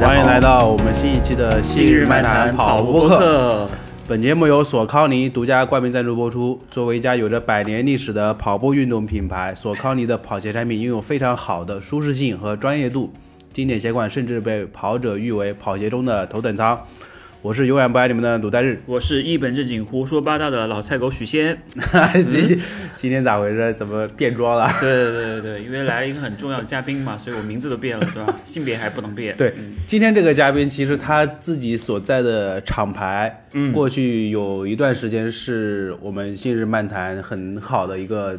欢迎来到我们新一期的《新日漫谈跑步课》。本节目由索康尼独家冠名赞助播出。作为一家有着百年历史的跑步运动品牌，索康尼的跑鞋产品拥有非常好的舒适性和专业度，经典鞋款甚至被跑者誉为跑鞋中的头等舱。我是永远不爱你们的鲁代日。我是一本正经胡说八道的老菜狗许仙。今今天咋回事？怎么变装了？对对对对对，因为来了一个很重要的嘉宾嘛，所以我名字都变了，对吧？性别还不能变。对嗯今天这个嘉宾，其实他自己所在的厂牌，嗯过去有一段时间是我们信日漫谈很好的一个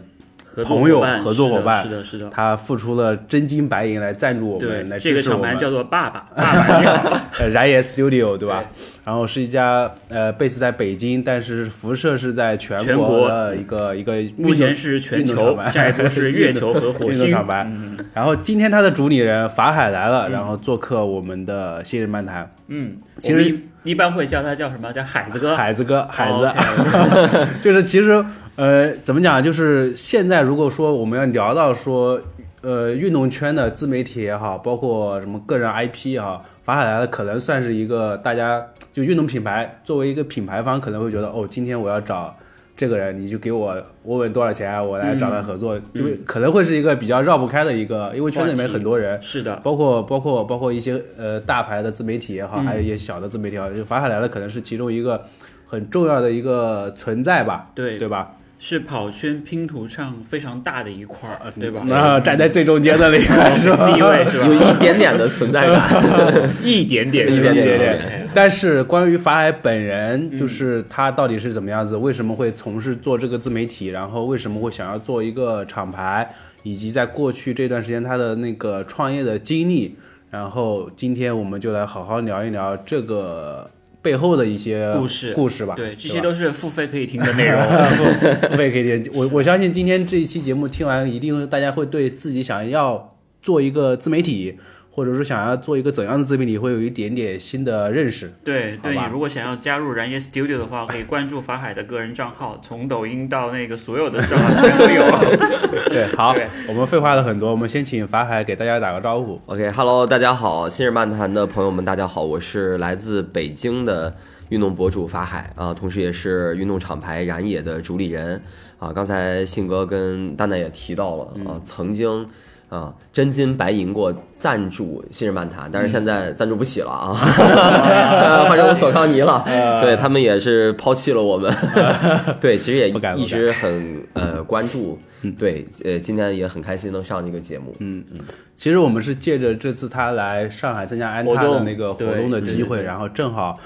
朋友合作伙伴是的，是的。他付出了真金白银来赞助我对们，来，这个支持我们。厂牌叫做爸爸，爸爸你好。呃燃野 Studio 对吧？对然后是一家呃 base 在北京，但是辐射是在全全国的一个一个目前是全球，下一步是 月球和火星。厂牌。嗯然后今天他的主理人法海来了，然后做客我们的新人漫谈。嗯，其实一一般会叫他叫什么？叫海子哥。海子哥，海子，哦 就是其实呃，怎么讲？就是现在如果说我们要聊到说，呃，运动圈的自媒体也好，包括什么个人 IP 也好，法海来了可能算是一个大家就运动品牌作为一个品牌方可能会觉得，哦，今天我要找。这个人，你就给我问问多少钱，我来找他合作，因为可能会是一个比较绕不开的一个，因为圈子里面很多人，是的，包括包括包括一些呃大牌的自媒体也好，嗯。还有一些小的自媒体也好，就法海来了可能是其中一个很重要的一个存在吧，对。对吧？是跑圈拼图上非常大的一块儿，对吧？那站在最中间的那个是吧？C 位是吧？有一点点的存在感。一点点，一点点对对对对。但是关于法海本人，就是他到底是怎么样子，为什么会从事做这个自媒体，然后为什么会想要做一个厂牌，以及在过去这段时间他的那个创业的经历，然后今天我们就来好好聊一聊这个背后的一些故事故事吧。对，这些都是付费可以听的内容。付费可以听。我我相信今天这一期节目听完，一定大家会对自己想要做一个自媒体，或者说想要做一个怎样的自媒体，会有一点点新的认识。对对，你如果想要加入燃野 Studio 的话，可以关注法海的个人账号，从抖音到那个所有的账号全都有。对，好对，我们废话了很多，我们先请法海给大家打个招呼。OK，Hello，、大家好，新日漫谈的朋友们，大家好，我是来自北京的运动博主法海啊，同时也是运动厂牌燃野的主理人啊。刚才信哥跟蛋蛋也提到了啊，曾经。啊，真金白银过赞助新日漫谈，但是现在赞助不起了啊，换成索康尼了。对他们也是抛弃了我们。对，其实也一直很呃关注。对，呃，今天也很开心能上这个节目。嗯嗯，其实我们是借着这次他来上海参加安踏活动的那个活动的机会，然后正好。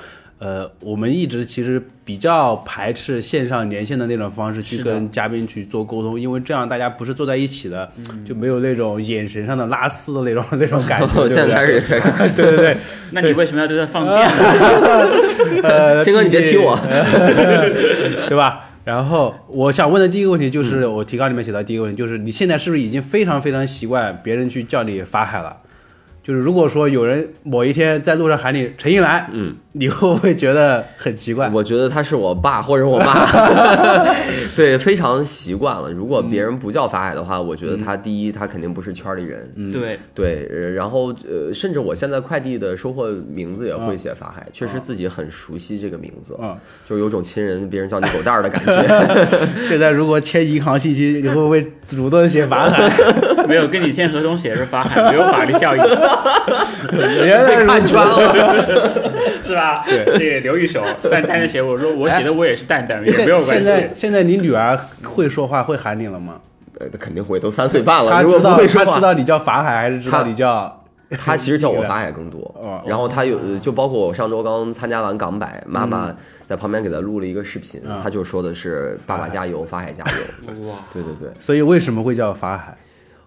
呃，我们一直其实比较排斥线上连线的那种方式去跟嘉宾去做沟通，因为这样大家不是坐在一起的，嗯就没有那种眼神上的拉丝的那种那种感觉。对对现在开始，对对对，那你为什么要对他放电呢？呃，青哥你别踢我，对吧？然后我想问的第一个问题就是，嗯我提纲里面写到第一个问题就是，你现在是不是已经非常非常习惯别人去叫你法海了？就是如果说有人某一天在路上喊你陈一兰，嗯，你会不会觉得很奇怪？我觉得他是我爸或者我妈，对，非常习惯了。如果别人不叫法海的话，我觉得他第一，他肯定不是圈里人，对，对，呃然后呃，甚至我现在快递的收货名字也会写法海，确实自己很熟悉这个名字，嗯，就有种亲人别人叫你狗蛋儿的感觉。现在如果签银行信息，你会不会主动写法海？没有跟你签合同写的是法海，没有法律效应，原来被看穿了，是吧？对，这个留一手。蛋蛋的写，我说我写的我也是蛋蛋，也现没有关系。现在现在你女儿会说话，会喊你了吗？呃肯定会，都三岁半了，她如果知道她不会说话知，道你叫法海，还是知道她你叫？他其实叫我法海更多哦，然后他有就包括我上周刚参加完港百，妈妈在旁边给他录了一个视频，他就说的是“爸爸加油，法海加油哇”。，对对对，所以为什么会叫法海？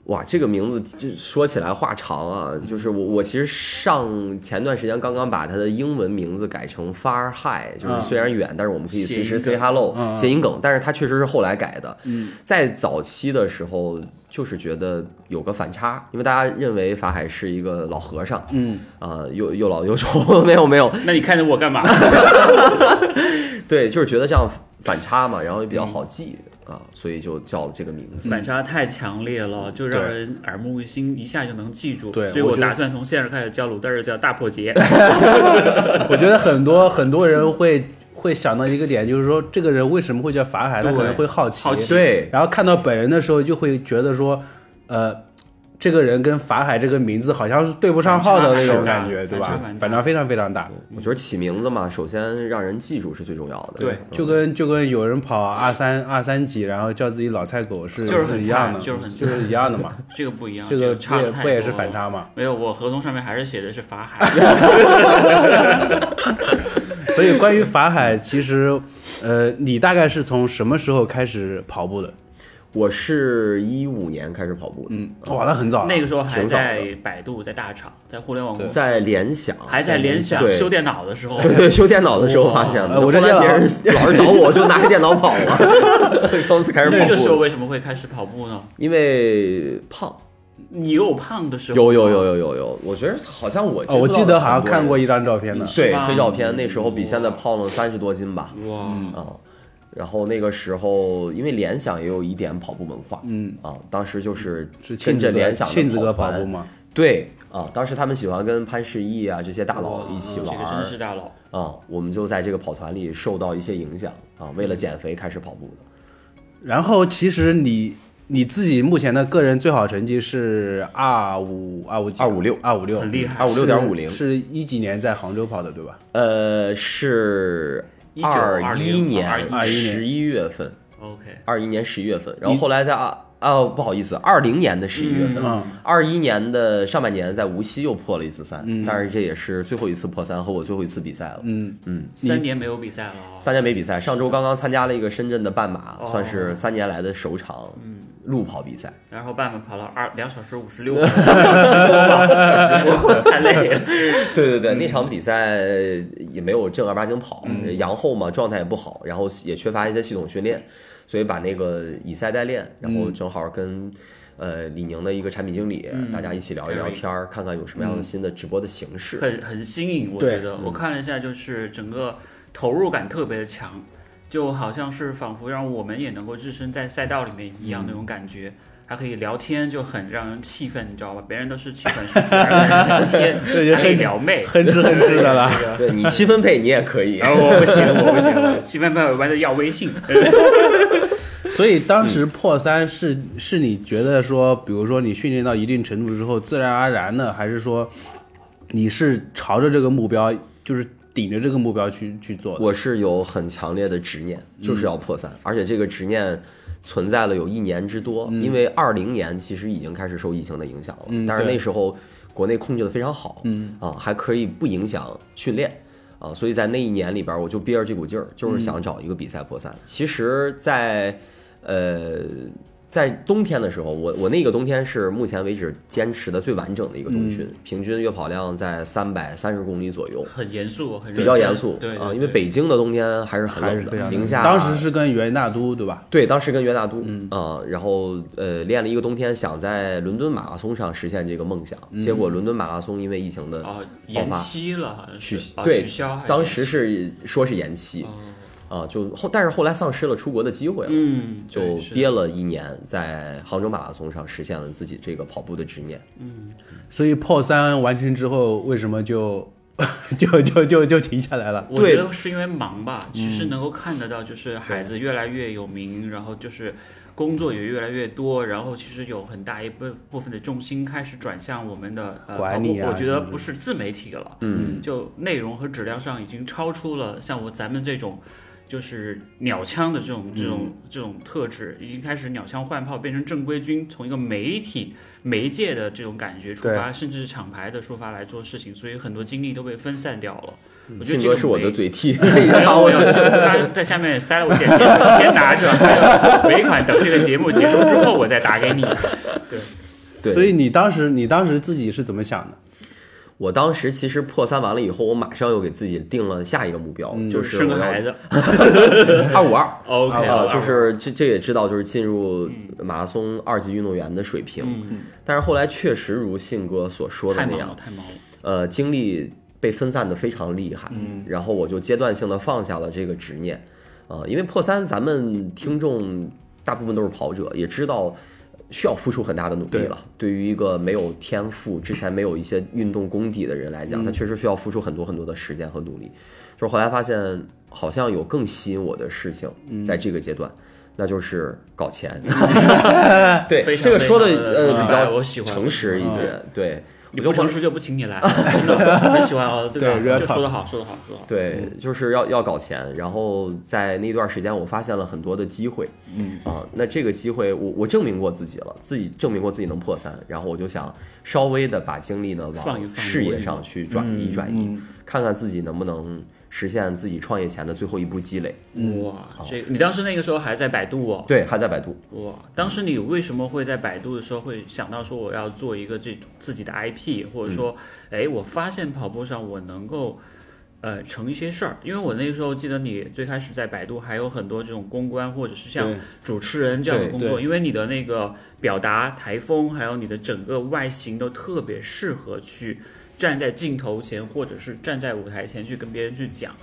哇，这个名字就说起来话长啊，就是我我其实上前段时间刚刚把他的英文名字改成 Far High，就是嗯虽然远，但是我们可以随时 say hello 嗯谐音梗，但是他确实是后来改的。在早期的时候，就是觉得有个反差，因为大家认为法海是一个老和尚，嗯啊、又又老又丑，没 有没有，那你看着我干嘛？对，就是觉得这样反差嘛，然后也比较好记啊，所以就叫了这个名字。反差太强烈了，就让人耳目一新，一下就能记住。对所以我打算从现在开始叫鲁德尔叫大破节。我觉得很多很多人会会想到一个点，就是说这个人为什么会叫法海，他对可能会好奇，好奇对，然后看到本人的时候就会觉得说，呃，这个人跟法海这个名字好像是对不上号的那种感觉，对吧反差非常非常大。我觉得起名字嘛，首先让人记住是最重要的。对嗯就跟就跟有人跑二三二三级，然后叫自己老菜狗是就是很一样的，就是很就是一样的嘛。这个不一样，这个差不也是反差嘛？没有，我合同上面还是写的是法海。所以关于法海，其实，呃，你大概是从什么时候开始跑步的？我是一五年开始跑步的，嗯，哇，那很早了。那个时候还在百度，在大厂，在互联网公司，在联想，还在联想修电脑的时候，对对，修电脑的时候发现的。我这后来别人 老是找我，就拿着电脑跑了，从此开始跑那个时候。为什么会开始跑步呢？因为胖，你有胖的时候，有有有。有有有，我觉得好像我哦，我记得好像看过一一张照片呢。对吹照片，那时候比现在胖了三十多斤吧，哇，啊。然后那个时候，因为联想也有一点跑步文化，嗯啊，当时就是是跟着庆子哥联想的庆子哥跑团步吗？对啊，当时他们喜欢跟潘石屹啊这些大佬一起玩这个真是大佬。啊，我们就在这个跑团里受到一些影响啊，为了减肥开始跑步的。然后其实你你自己目前的个人最好成绩是二五二五二五六二五六，很厉害二五六点五零是一几年在杭州跑的对吧？呃，是19二一年21十一月份，OK，二一年十一月份，然后后来在啊哦不好意思，二零年的十一月份嗯，二一年的上半年在无锡又破了一次三，但是这也是最后一次破三和我最后一次比赛了。嗯，嗯，三年没有比赛了啊。三年没比赛，上周刚刚参加了一个深圳的半马，哦算是三年来的首场路跑比赛。然后半马跑了二两小时五十六分钟，太累了。对对对，那场比赛也没有正儿八经跑，阳后嘛，状态也不好，然后也缺乏一些系统训练，所以把那个以赛代练，然后正好跟。呃，李宁的一个产品经理，大家一起聊一聊天儿，看看有什么样的新的直播的形式。很很新颖，我对觉得我看了一下，就是整个投入感特别的强，就好像是仿佛让我们也能够置身在赛道里面一样那种感觉。还可以聊天，就很让人气愤，你知道吧？别人都是气喘吁吁，而你聊天对就还可以撩妹。哼哧哼哧的了。对你七分配你也可以，我不行，我不行，我七分半玩的要微信。所以当时破三是是你觉得说，比如说你训练到一定程度之后，自然而然的，还是说你是朝着这个目标，就是顶着这个目标去去做的？我是有很强烈的执念，就是要破三，而且这个执念存在了有一年之多。因为二零年其实已经开始受疫情的影响了，但是那时候国内控制的非常好，嗯啊，还可以不影响训练。啊，所以在那一年里边，我就憋着这股劲儿，就是想找一个比赛破三。其实在，呃，在冬天的时候，我我那个冬天是目前为止坚持的最完整的一个冬训，平均月跑量在三百三十公里左右。很严肃，很认比较严肃啊，对对因为北京的冬天还是很冷的，零下。当时是跟元大都对吧？对，当时跟袁大都啊，然后呃练了一个冬天，想在伦敦马拉松上实现这个梦想，结果伦敦马拉松因为疫情的哦，爆延发期了，好像取是啊对取消当时是说是延期哦啊，就后但是后来丧失了出国的机会了，嗯，就憋了一年，在杭州马拉松上实现了自己这个跑步的执念。嗯所以破三完成之后，为什么就 就就就就停下来了？我觉得是因为忙吧，其实能够看得到，就是孩子越来越有名，然后就是工作也越来越多，然后其实有很大一部部分的重心开始转向我们的呃管理啊跑步我觉得不是自媒体了，嗯，就内容和质量上已经超出了像我咱们这种。就是鸟枪的这种这种这种特质，已经开始鸟枪换炮，变成正规军，从一个媒体媒介的这种感觉出发，甚至是厂牌的出发来做事情，所以很多精力都被分散掉了。我觉得这个是我的嘴替，然后我有，就他在下面塞了我一点钱，先拿着，还有尾款等这个节目结束之后我再打给你。对，对所以你当时你当时自己是怎么想的？我当时其实破三完了以后，我马上又给自己定了下一个目标，就是生个孩子。二五二。OK，啊，就是这这也知道，就是进入马拉松二级运动员的水平。但是后来确实如信哥所说的那样太忙了，，太忙了。呃，精力被分散的非常厉害，然后我就阶段性的放下了这个执念，啊、因为破三咱们听众大部分都是跑者，也知道需要付出很大的努力了。对于一个没有天赋、之前没有一些运动功底的人来讲，他确实需要付出很多很多的时间和努力。就是后来发现，好像有更吸引我的事情，在这个阶段，那就是搞钱。对这个说的呃比较我喜欢诚实一些。对，你不诚实就不请你来，真的很喜欢哦，对吧？就说的好，说的好，说的好。对，就是要要搞钱，然后在那段时间，我发现了很多的机会，嗯啊，那这个机会我我证明过自己了，自己证明过自己能破三，然后我就想稍微的把精力呢往事业上去转移转移，看看自己能不能实现自己创业前的最后一步积累。哇，这个你当时那个时候还在百度哦。对，还在百度，哇，当时你为什么会在百度的时候会想到说我要做一个这种自己的 IP，或者说，哎，我发现跑步上我能够。呃，成一些事儿，因为我那个时候记得你最开始在百度还有很多这种公关或者是像主持人这样的工作，因为你的那个表达台风，还有你的整个外形都特别适合去站在镜头前，或者是站在舞台前去跟别人去讲。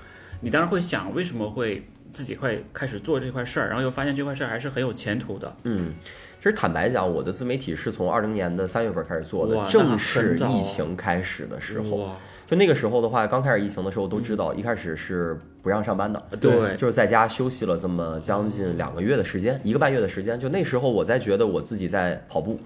你当然会想，为什么会自己会开始做这块事儿，然后又发现这块事儿还是很有前途的。嗯，其实坦白讲，我的自媒体是从二零年的三月份开始做的，正是疫情开始的时候。就那个时候的话，刚开始疫情的时候都知道，一开始是不让上班的，对就是在家休息了这么将近两个月的时间，一个半月的时间。就那时候我在觉得我自己在跑步，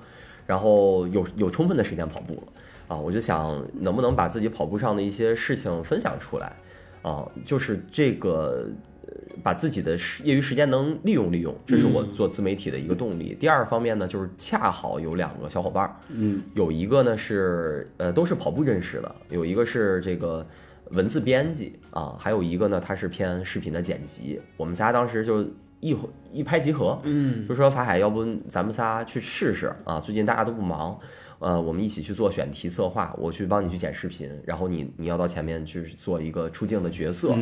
然后有有充分的时间跑步了啊，我就想能不能把自己跑步上的一些事情分享出来啊，就是这个。呃把自己的业余时间能利用利用，这是我做自媒体的一个动力。第二方面呢，就是恰好有两个小伙伴儿，嗯，有一个呢是呃都是跑步认识的，有一个是这个文字编辑啊，还有一个呢他是偏视频的剪辑。我们仨当时就一一拍即合，嗯，就说法海，要不咱们仨去试试啊？最近大家都不忙，呃，我们一起去做选题策划，我去帮你去剪视频，然后你你要到前面去做一个出镜的角色，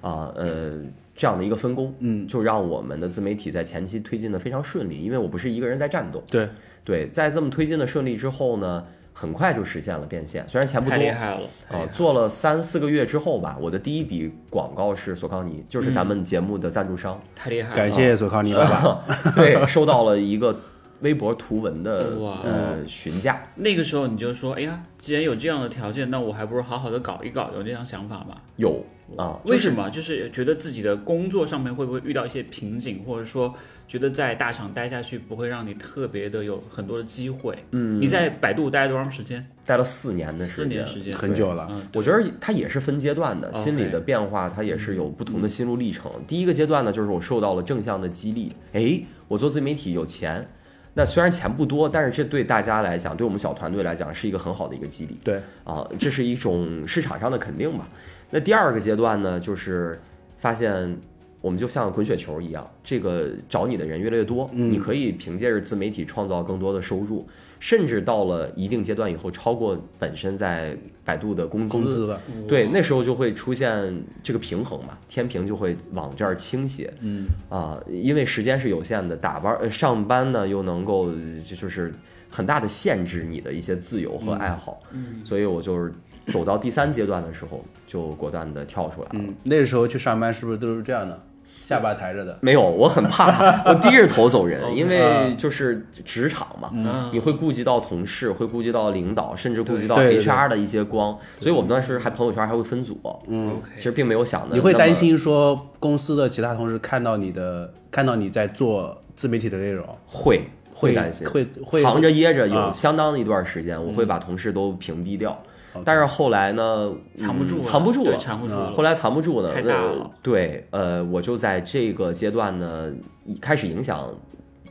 啊，呃。这样的一个分工，嗯，就让我们的自媒体在前期推进的非常顺利，因为我不是一个人在战斗，对，对，在这么推进的顺利之后呢，很快就实现了变现，虽然钱不多太厉害了，啊，了。做了三四个月之后吧，我的第一笔广告是索康尼，就是咱们节目的赞助商，太厉害了，感谢索康尼老板。对，收到了一个微博图文的呃询价，那个时候你就说，哎呀，既然有这样的条件，那我还不如好好的搞一搞，有这样想法吗？有啊，就是为什么？就是觉得自己的工作上面会不会遇到一些瓶颈，或者说觉得在大厂待下去不会让你特别的有很多的机会？嗯，你在百度待多长时间？待了四年的四时间，年时间，很久了嗯，我觉得它也是分阶段的，心理的变化它也是有不同的心路历程。第一个阶段呢，就是我受到了正向的激励，诶，我做自媒体有钱，那虽然钱不多，但是这对大家来讲，对我们小团队来讲是一个很好的一个激励。对，啊，这是一种市场上的肯定吧。那第二个阶段呢，就是发现我们就像滚雪球一样，这个找你的人越来越多，你可以凭借着自媒体创造更多的收入，甚至到了一定阶段以后，超过本身在百度的工资。工资了，对，那时候就会出现这个平衡嘛，天平就会往这儿倾斜。嗯啊，因为时间是有限的，打班呃上班呢又能够就就是很大的限制你的一些自由和爱好。嗯，所以我就是走到第三阶段的时候，就果断的跳出来了。嗯，那个时候去上班是不是都是这样的，下巴抬着的？没有，我很怕，我低着头走人，因为就是职场嘛，嗯你会顾及到同事，会顾及到领导，甚至顾及到 HR 的一些光，所以我们当时还朋友圈还会分组。嗯，其实并没有想的。你会担？心说公司的其他同事看到你的，看到你在做自媒体的内容，会会担心，会会藏着掖着，有啊相当的一段时间，我会把同事都屏蔽掉。但是后来呢，嗯藏不住了，藏不住了。嗯藏不住了。后来藏不住呢，太大那了对，呃，我就在这个阶段呢，开始影响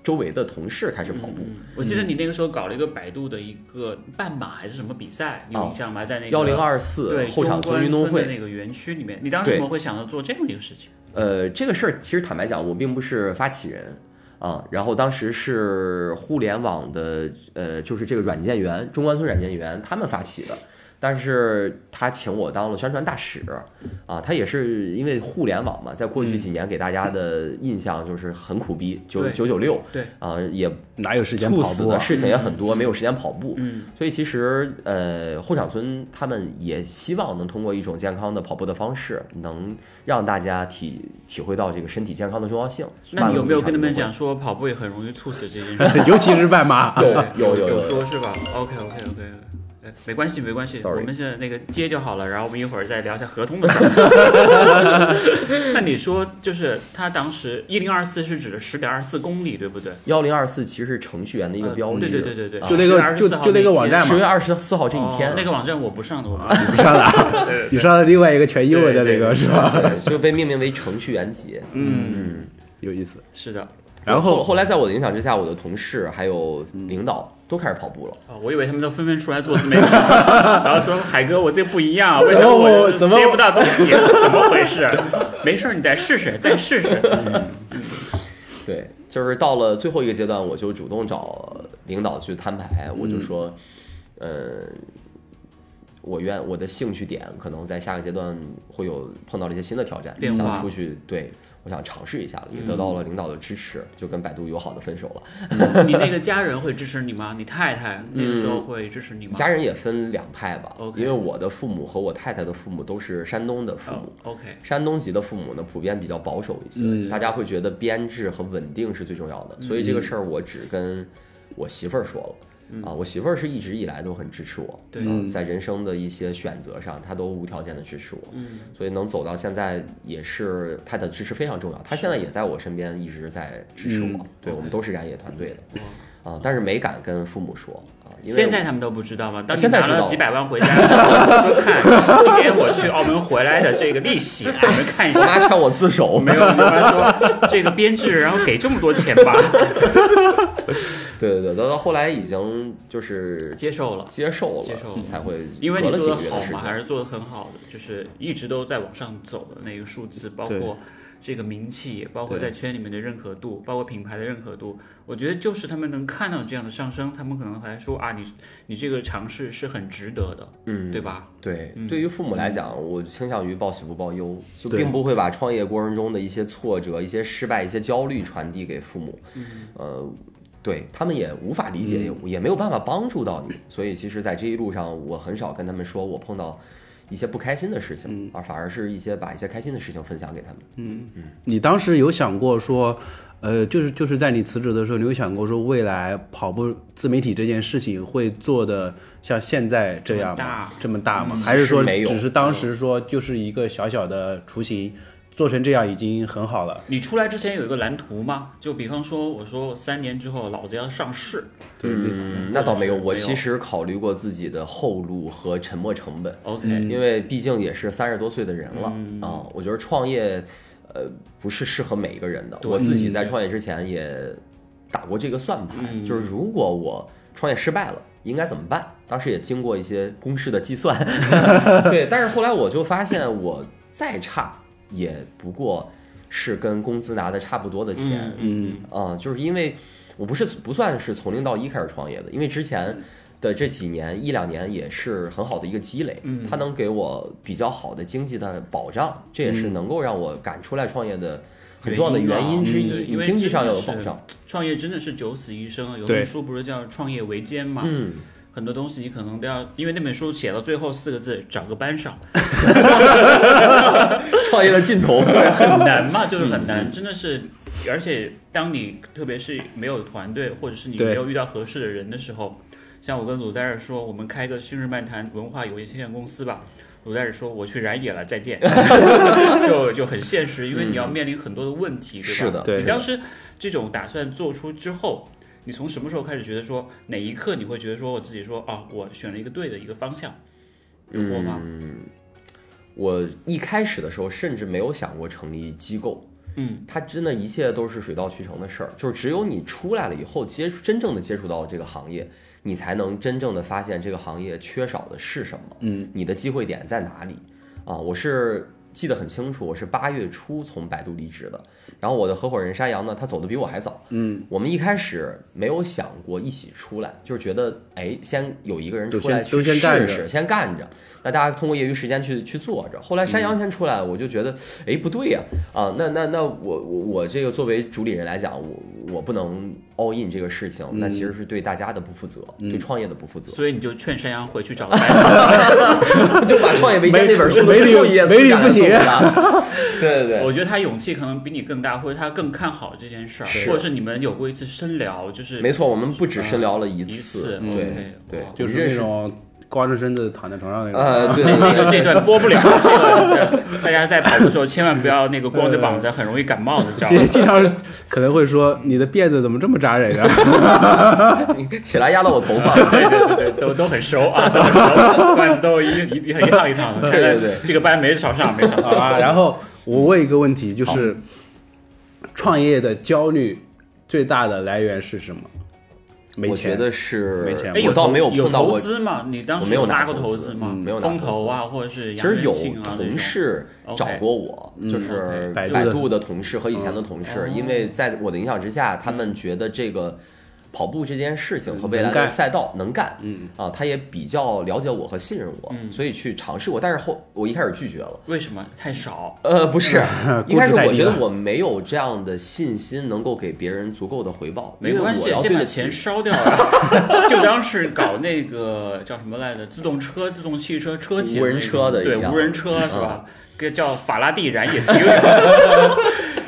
周围的同事开始跑步。嗯我记得你那个时候搞了一个百度的一个半马还是什么比赛，你印象吗？在那个幺零二四对后场村运动会，那个园区里面，你当时怎么会想到做这样的一个事情？呃，这个事儿其实坦白讲，我并不是发起人啊。然后当时是互联网的呃，就是这个软件园中关村软件园他们发起的。但是他请我当了宣传大使，啊，他也是因为互联网嘛，在过去几年给大家的印象就是很苦逼，九对九九六，对，啊，也哪有时间跑步啊？猝死的事情也很多，没有时间跑步，嗯，所以其实呃，后场村他们也希望能通过一种健康的跑步的方式，能让大家体体会到这个身体健康的重要性。那你有没有跟他们讲说跑步也很容易猝死这件事？尤其是半马。对对，有有有有说是吧？OK OK OK，哎，没关系没关系，Sorry 我们现在那个接就好了，然后我们一会儿再聊一下合同的事儿。那你说就是他当时一零二四是指的十点二四公里，对不对？幺零二四其实是程序员的一个呃标志，对对对对对，啊就那个10就24号就那个网站嘛十月二十四号这一天哦，那个网站我不上的，我不上。了，对你上了另外一个全英文的那个对对是吧？对就 被命名为程序员节。嗯，嗯，有意思。是的。然后后来在我的影响之下，我的同事还有领导都开始跑步了。哦，我以为他们都纷纷出来做自媒体，然后说海哥，我这不一样，为什么我怎么接不到东西？怎么回事？没事，你再试试，再试试。对，就是到了最后一个阶段，我就主动找领导去摊牌，我就说，呃，我愿我的兴趣点可能在下个阶段会有碰到了一些新的挑战，想出去，对我想尝试一下了，也得到了领导的支持，就跟百度友好的分手了。你那个家人会支持你吗？你太太那个时候会支持你吗？家人也分两派吧 OK 因为我的父母和我太太的父母都是山东的父母。哦，OK，山东籍的父母呢，普遍比较保守一些，嗯大家会觉得编制和稳定是最重要的，所以这个事儿我只跟我媳妇儿说了。啊，我媳妇儿是一直以来都很支持我，对。啊在人生的一些选择上，她都无条件的支持我，嗯，所以能走到现在，也是她的支持非常重要。她现在也在我身边一直在支持我，嗯对我们都是燃野团队的，哇啊，但是没敢跟父母说啊，因为现在他们都不知道吗？当你拿了几百万回家，说看今天我去澳门回来的这个利息，啊你们看一我下。妈劝我自首，没有，你妈说这个编制，然后给这么多钱吧，对对对，到到后来已经就是接受了。接受了，接受了才会因为你做的好嘛，还是做的很好的，就是一直都在往上走的那个数字，包对括这个名气，包括在圈里面的认可度，包括品牌的认可度，我觉得就是他们能看到这样的上升，他们可能还说啊，你你这个尝试是很值得的，嗯，对吧？对嗯，对于父母来讲，我倾向于报喜不报忧，就并不会把创业过程中的一些挫折、一些失败、一些焦虑传递给父母。嗯呃，对他们也无法理解，也也没有办法帮助到你。所以，其实，在这一路上，我很少跟他们说我碰到一些不开心的事情，而反而是一些把一些开心的事情分享给他们。嗯嗯你当时有想过说，呃，就是就是在你辞职的时候，你有想过说未来跑步自媒体这件事情会做的像现在这样吗这么大？这么大吗？嗯还是说只是当时说就是一个小小的雏形，做成这样已经很好了？你出来之前有一个蓝图吗？就比方说，我说三年之后老子要上市对，类似嗯，那倒没有。我其实考虑过自己的后路和沉没成本。，OK，、嗯因为毕竟也是三十多岁的人了啊、我觉得创业，呃，不是适合每一个人的。我自己在创业之前也打过这个算盘，就是如果我创业失败了，应该怎么办？当时也经过一些公式的计算，对。但是后来我就发现，我再差也不过是跟工资拿的差不多的钱，嗯啊、就是因为我不是不算是从零到一开始创业的，因为之前的这几年一两年也是很好的一个积累，嗯它能给我比较好的经济的保障，这也是能够让我敢出来创业的很重要的原因之一。你经济上要有保障，创业真的是九死一生啊！有对本书不是叫《创业维艰》嘛？嗯，很多东西你可能都要，因为那本书写到最后四个字“找个班上 创业的尽头，”，对很难嘛，就是很嗯难，真的是。而且当你特别是没有团队，或者是你没有遇到合适的人的时候，像我跟鲁代尔说，我们开个新日漫谈文化有限公司吧。鲁代尔说：“我去燃野了，再见。就”就很现实，因为你要面临很多的问题，对吧？是的对你当时这种打算做出之后，你从什么时候开始觉得说哪一刻你会觉得说我自己说啊，我选了一个对的一个方向，有过吗？我一开始的时候甚至没有想过成立机构。嗯，它真的一切都是水到渠成的事儿，就是只有你出来了以后，接触真正的接触到这个行业，你才能真正的发现这个行业缺少的是什么，嗯，你的机会点在哪里啊？我是记得很清楚，我是八月初从百度离职的。然后我的合伙人山羊呢，他走的比我还早。嗯，我们一开始没有想过一起出来，就是觉得哎，先有一个人出来去先干着试试，先干着。那大家通过业余时间去去做着。后来山羊先出来，我就觉得哎不对呀啊那那那我我我这个作为主理人来讲，我我不能 all in 这个事情，那其实是对大家的不负责，对创业的不负责。所以你就劝山羊回去找。就把《创业维艰》那本书的最后一页撕下来不行送给他。对对对，我觉得他勇气可能比你更大，或者他更看好这件事儿，或者是你们有过一次深聊，就是没错，我们不止深聊了一一次嗯对对，就是那种光着身子躺在床上那种。呃，对那那个这段播不了，这个 大家在跑的时候千万不要那个光着膀子，很容易感冒的，知道吗？经经常可能会说你的辫子怎么这么扎人啊？你起来压到我头发，对 对对对，都都很熟啊，都很熟，段子都一一一一趟一趟的。对对对这个班没少上，没少上。好吧，然后我问一个问题，就是创业的焦虑最大的来源是什么？没钱。我觉得是没钱哎，我倒没有有投碰到过。资嘛？你当时我没有拿拉过投资吗嗯？没有拿风投啊，或者是其实有同事找过我，就是百度的同事和以前的同事，嗯因为在我的影响之下，他们觉得这个跑步这件事情和未来的赛道能干，嗯啊，他也比较了解我和信任我，嗯所以去尝试过。但是后我一开始拒绝了。为什么太少？呃，不是，一开始我觉得我没有这样的信心能够给别人足够的回报，没关系，先把钱烧掉了，就当是搞那个叫什么来着？自动车、自动汽车车企无人车的一样嗯无人车是吧？这个叫法拉第燃野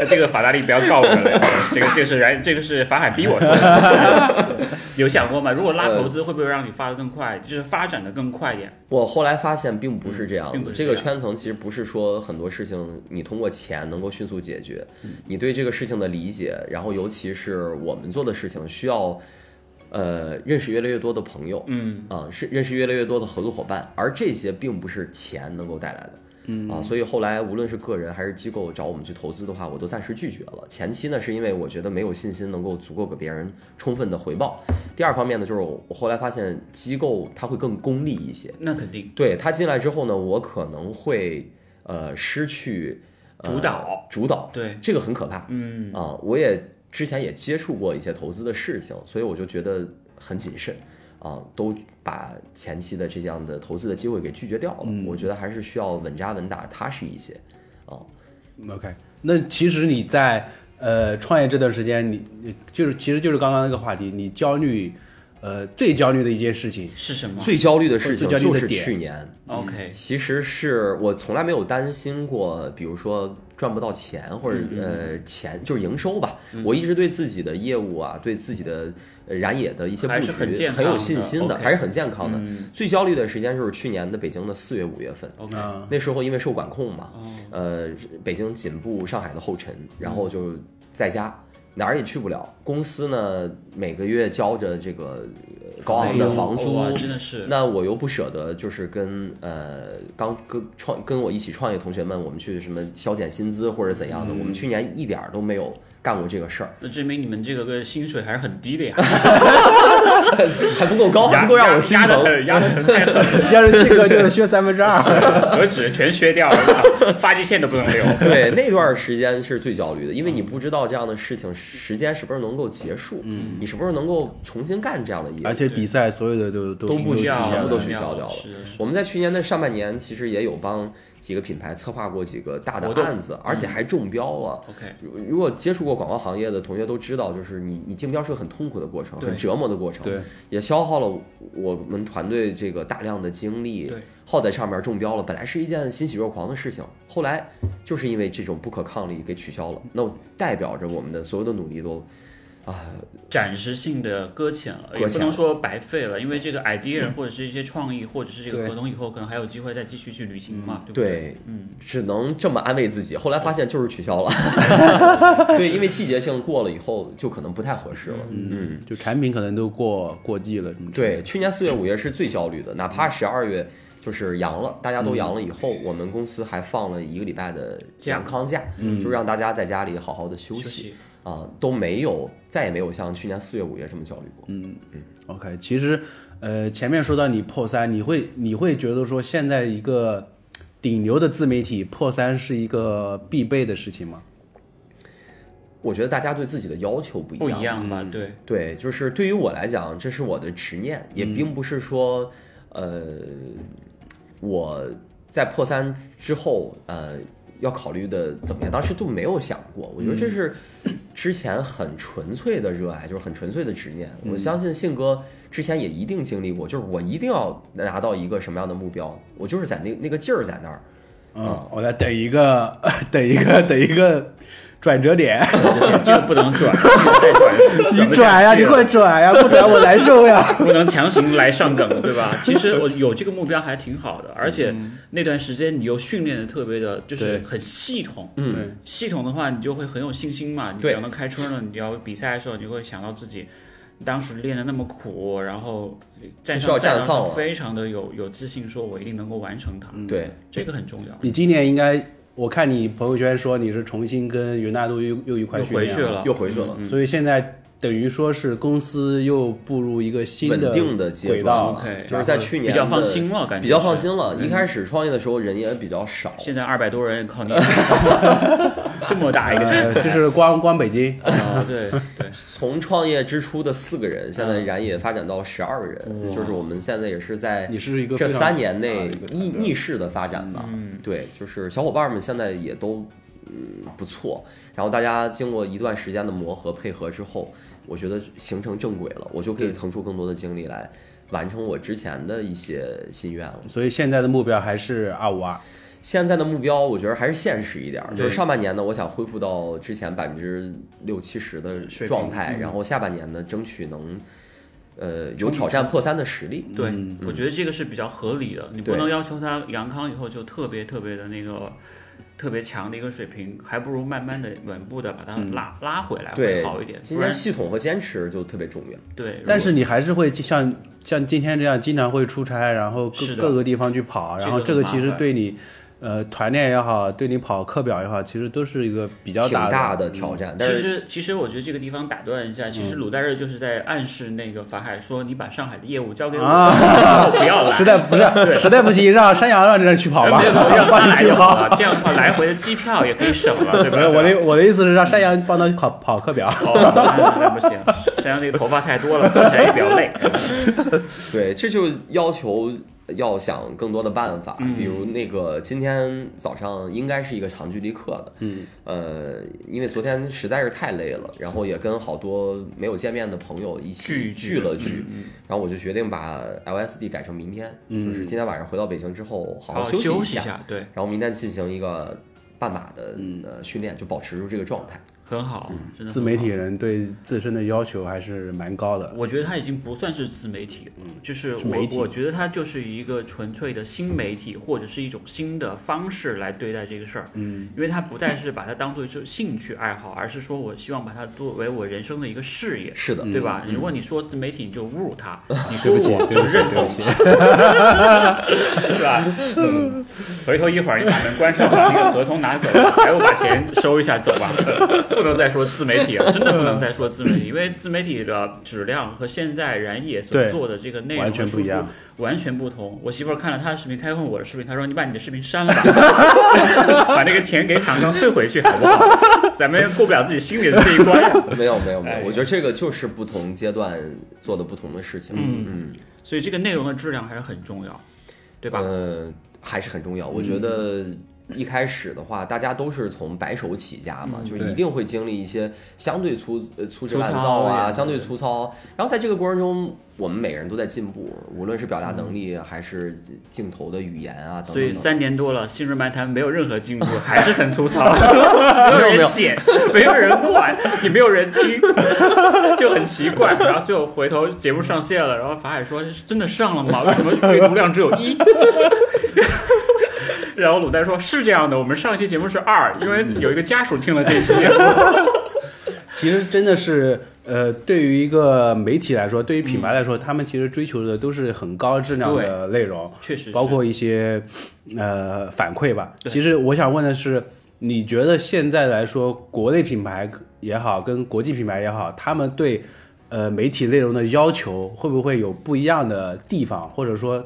这个法拉利不要告我们了，这个这个是然，这个是法海逼我说的。有想过吗？如果拉投资，会不会让你发的更快，就是发展的更快一点？我后来发现并不是这样的，嗯并不是这个圈层其实不是说很多事情你通过钱能够迅速解决，嗯你对这个事情的理解，然后尤其是我们做的事情需要，呃，认识越来越多的朋友，嗯，啊，是认识越来越多的合作伙伴，而这些并不是钱能够带来的。嗯啊，所以后来无论是个人还是机构找我们去投资的话，我都暂时拒绝了。前期呢，是因为我觉得没有信心能够足够给别人充分的回报。第二方面呢，就是我我后来发现机构它会更功利一些，那肯定对他进来之后呢，我可能会呃失去、呃主导主导，对，这个很可怕。嗯，啊，我也之前也接触过一些投资的事情，所以我就觉得很谨慎啊，都把前期的这样的投资的机会给拒绝掉了。我觉得还是需要稳扎稳打、踏实一些啊。OK，那其实你在呃创业这段时间，你你就是其实就是刚刚那个话题，你焦虑，呃最焦虑的一件事情，是什么？最焦虑的事情就是去年，？OK，其实是我从来没有担心过，比如说赚不到钱或者嗯呃钱就是营收吧。我一直对自己的业务啊，对自己的呃燃野的一些布局是很很有信心的，还是很健康的。嗯。最焦虑的时间就是去年的北京的四月五月份。那时候因为受管控嘛，哦。呃，北京紧步上海的后尘，然后就在家哪儿也去不了。公司呢每个月交着这个呃高昂的房租，哇真的是那我又不舍得，就是跟呃刚跟创跟我一起创业同学们，我们去什么削减薪资或者怎样的，我们去年一点儿都没有干过这个事儿，那证明你们这个个薪水还是很低的呀，还不够高，还不够让我心疼。压的很，压的很太狠了，要是性格就是削三分之二。何止全削掉了，发际线都不能留。对，那段时间是最焦虑的，因为你不知道这样的事情时间是不是能够结束，嗯，你是不是能够重新干这样的业务，而且比赛所有的都都都不需要，全部都取消掉了。我们在去年的上半年其实也有帮几个品牌策划过几个大的案子，而且还中标了。OK，如如果接触过广告行业的同学都知道，就是你你竞标是个很痛苦的过程，很折磨的过程，对，也消耗了我们团队这个大量的精力对，耗在上面中标了。本来是一件欣喜若狂的事情，后来就是因为这种不可抗力给取消了，那代表着我们的所有的努力都啊，暂时性的搁浅了，也不能说白费了，因为这个 idea 或者是一些创意，或者是这个合同以后可能还有机会再继续去履行嘛，对不对，嗯，只能这么安慰自己。后来发现就是取消了，对，因为季节性过了以后就可能不太合适了。嗯，就产品可能都过过季了，什么的。对，去年四月、五月是最焦虑的，哪怕十二月就是阳了，大家都阳了以后，我们公司还放了一个礼拜的假。健康假，就让大家在家里好好的休息。休息啊，都没有，再也没有像去年四月、五月这么焦虑过。嗯嗯 OK，其实呃前面说到你破三，你会你会觉得说现在一个顶流的自媒体破三是一个必备的事情吗？我觉得大家对自己的要求不一样。不一样吧？对，对，就是对于我来讲，这是我的执念，也并不是说，呃，我在破三之后，呃，要考虑的怎么样，当时都没有想过。我觉得这是之前很纯粹的热爱，就是很纯粹的执念。我相信信哥之前也一定经历过，就是我一定要拿到一个什么样的目标，我就是在那那个劲儿在那儿。嗯，我在等一个，等一个，等一个转折点。这个不能转，再转你转呀，你快转呀，不转我难受呀。不能强行来上梗，对吧？其实我有这个目标还挺好的，而且那段时间你又训练的特别的，就是很系统。嗯对系统的话，你就会很有信心嘛。你对比方说开春了，你要比赛的时候，你会想到自己当时练的那么苦，然后站上赛绽放了场非常的有有自信，说我一定能够完成它。对，这个很重要。你今年应该，我看你朋友圈说你是重新跟袁大都又又一块又训练回去了，又回去了。所以现在等于说是公司又步入一个新的稳定的阶轨道段了就是在去年比较放心了，感觉比较放。心了。一开始创业的时候人也比较少，现在二百多人靠你，这么大一个呃，就是光光北京，啊，对对，从创业之初的四个人，现在嗯。燃野发展到十二个人，就是我们现在也是在你是一个这三年内逆逆势的发展吧。嗯。对，就是小伙伴们现在也都嗯不错，然后大家经过一段时间的磨合配合之后，我觉得形成正轨了，我就可以腾出更多的精力来完成我之前的一些心愿了。所以现在的目标还是二五二。现在的目标，我觉得还是现实一点儿，就是上半年呢，我想恢复到之前百分之六七十的状态，然后下半年呢，争取能，呃，有挑战破三的实力。对，嗯。我觉得这个是比较合理的，你不能要求他阳康以后就特别特别的那个特别强的一个水平，还不如慢慢的稳步的把它拉、拉回来会好一点。今天系统和坚持就特别重要。对，但是你还是会像像今天这样经常会出差，然后各各个地方去跑，然后这这个其实对你，呃，团练也好，对你跑课表也好，其实都是一个比较挺大大的挑战，但其实其实我觉得这个地方打断一下，其实鲁代日就是在暗示那个法海说，你把上海的业务交给我，啊然后 不要了。实在不是实在不行，让山羊让这人去跑吧，让他 去跑。好了，这样的话来回的机票也可以省了，对吧？我的我的意思是让山羊帮他跑跑课表。哦，那那不行，山羊那个头发太多了，跑起来也比较累。对，这就要求要想更多的办法，嗯。比如那个今天早上应该是一个长距离课的，嗯，呃，因为昨天实在是太累了，然后也跟好多没有见面的朋友一起聚聚。聚了聚，然后我就决定把 LSD 改成明天，就是今天晚上回到北京之后好好休息一下，对，然后明天进行一个半马的呃训练，就保持住这个状态。很好，真的自媒体人对自身的要求还是蛮高的。我觉得他已经不算是自媒体了，就是是媒体我我觉得他就是一个纯粹的新媒体，或者是一种新的方式来对待这个事儿。嗯，因为他不再是把它当做就兴趣爱好，而是说我希望把它作为我人生的一个事业。是的，对吧？如果你说自媒体，你就侮辱他；你说对不起，就认同对不起。是 吧？嗯，回头一会儿你把门关上，把那个合同拿走，财务把钱收一下，走吧。不能再说自媒体了，真的不能再说自媒体，因为自媒体的质量和现在燃野所做的这个内容完全不一样完全不同。我媳妇儿看了他的视频，她又问我的视频，她说：“你把你的视频删了吧，把那个钱给厂商退回去，好不好？咱们过不了自己心里的这一关呀。”没有没有没有，我觉得这个就是不同阶段做的不同的事情。嗯嗯。所以这个内容的质量还是很重要，对吧？呃，还是很重要。我觉得一开始的话，大家都是从白手起家嘛，就对一定会经历一些相对粗呃粗制滥造啊，相对粗糙。然后在这个过程中，我们每个人都在进步，无论是表达能力还是镜头的语言啊等等等。所以三年多了，新人漫谈没有任何进步，还是很粗糙，没有人剪，没有人管，也没有人听，就很奇怪。然后最后回头节目上线了，然后法海说：“真的上了吗？为什么阅读量只有一？” 然后鲁丹说：“是这样的，我们上一期节目是二，因为 有一个家属听了这期节目。其实真的是，呃，对于一个媒体来说，对于品牌来说，他们其实追求的都是很高质量的内容，确实包括一些呃反馈吧。其实我想问的是，你觉得现在来说，国内品牌也好，跟国际品牌也好，他们对呃媒体内容的要求会不会有不一样的地方，或者说？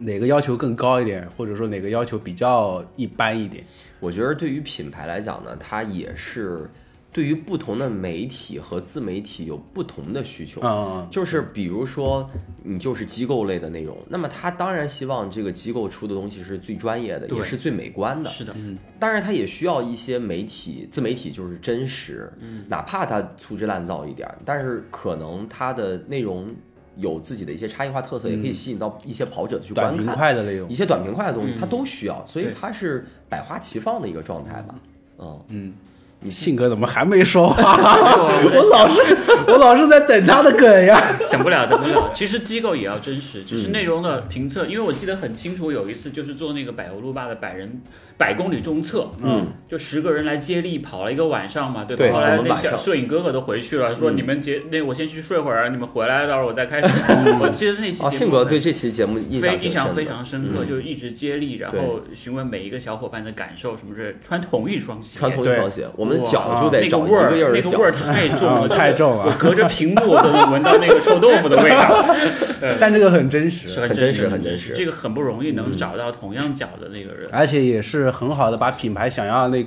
哪个要求更高一点，或者说哪个要求比较一般一点？我觉得对于品牌来讲呢，它也是对于不同的媒体和自媒体有不同的需求。嗯，就是比如说，你就是机构类的内容，那么他当然希望这个机构出的东西是最专业的，也是最美观的。是的，当然，它也需要一些媒体、自媒体，就是真实，嗯哪怕它粗制滥造一点儿，但是可能它的内容有自己的一些差异化特色，也可以吸引到一些跑者去短平观看。一。些短平快的东西，它都需要，所以它是百花齐放的一个状态吧。嗯嗯，你性格怎么还没说话？我我老是我老是在等他的梗呀。等不了，等不了。其实机构也要真实，就是内容的评测。因为我记得很清楚，有一次就是做那个柏油路霸的百人百公里中测，嗯，就十个人来接力跑了一个晚上嘛，对吧？对后来那小摄影哥哥都回去了，说你们接那我先去睡会儿，你们回来到时候我再开始。我记得那期啊，节目信哥对这期节目印象非印象非常深刻，嗯就是一直接力，然后询问每一个小伙伴的感受，什么是穿同一双鞋，穿同一对双鞋，我们的脚就得找一个味儿印，儿那个味儿太重了，啊太重了我隔着屏幕我都能闻到那个臭豆腐的味道。对但这个很真是实，很真真实很真实这个很不容易能找到同样脚的那个人。而且也是很好的把品牌想要那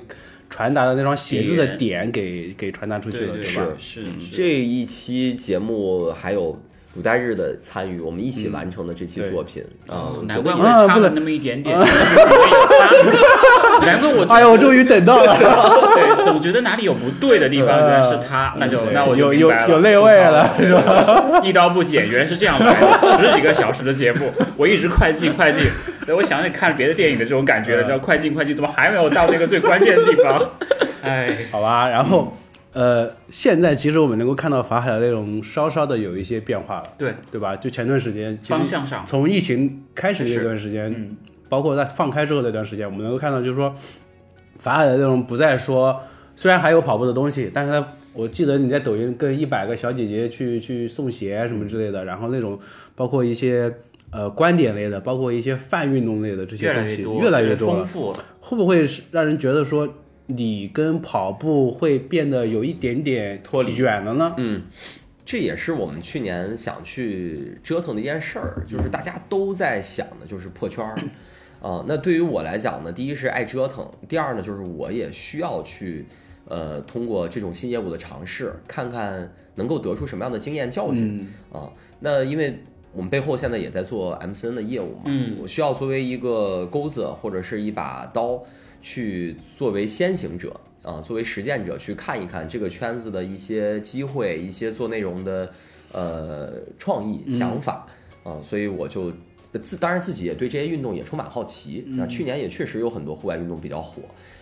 传达的那双鞋子的点给给传达出去了，对吧？是是这一期节目还有古代日的参与，我们一起完成的这期作品啊，难怪会啊不能差了那么一点点。难怪我哎呀，我终于等到了，对总觉得哪里有不对的地方，原来是他，那就对那我就有有明白了有内味了，是吧？一刀不剪，原来是这样来的。十几个小时的节目，我一直快进快进。对我想起看别的电影的这种感觉了，叫快进快进，怎么还没有到那个最关键的地方？哎，好吧，然后呃，现在其实我们能够看到法海的内容稍稍的有一些变化了，对，对吧？就前段时间，方向上，从疫情开始那段时间，嗯，包括在放开之后那段时间，我们能够看到，就是说法海的内容不再说，虽然还有跑步的东西，但是他。我记得你在抖音跟一百个小姐姐去去送鞋什么之类的，然后那种包括一些呃观点类的，包括一些泛运动类的这些东西越来越多，越来越多了。丰富。会不会是让人觉得说你跟跑步会变得有一点点脱离远了呢？嗯，这也是我们去年想去折腾的一件事儿，就是大家都在想的，就是破圈儿。啊、那对于我来讲呢，第一是爱折腾，第二呢就是我也需要去，呃，通过这种新业务的尝试，看看能够得出什么样的经验教训啊、那因为我们背后现在也在做 MCN 的业务嘛，嗯我需要作为一个钩子或者是一把刀，去作为先行者啊，作为实践者去看一看这个圈子的一些机会，一些做内容的呃创意想法啊，所以我就自当然自己也对这些运动也充满好奇。那、去年也确实有很多户外运动比较火，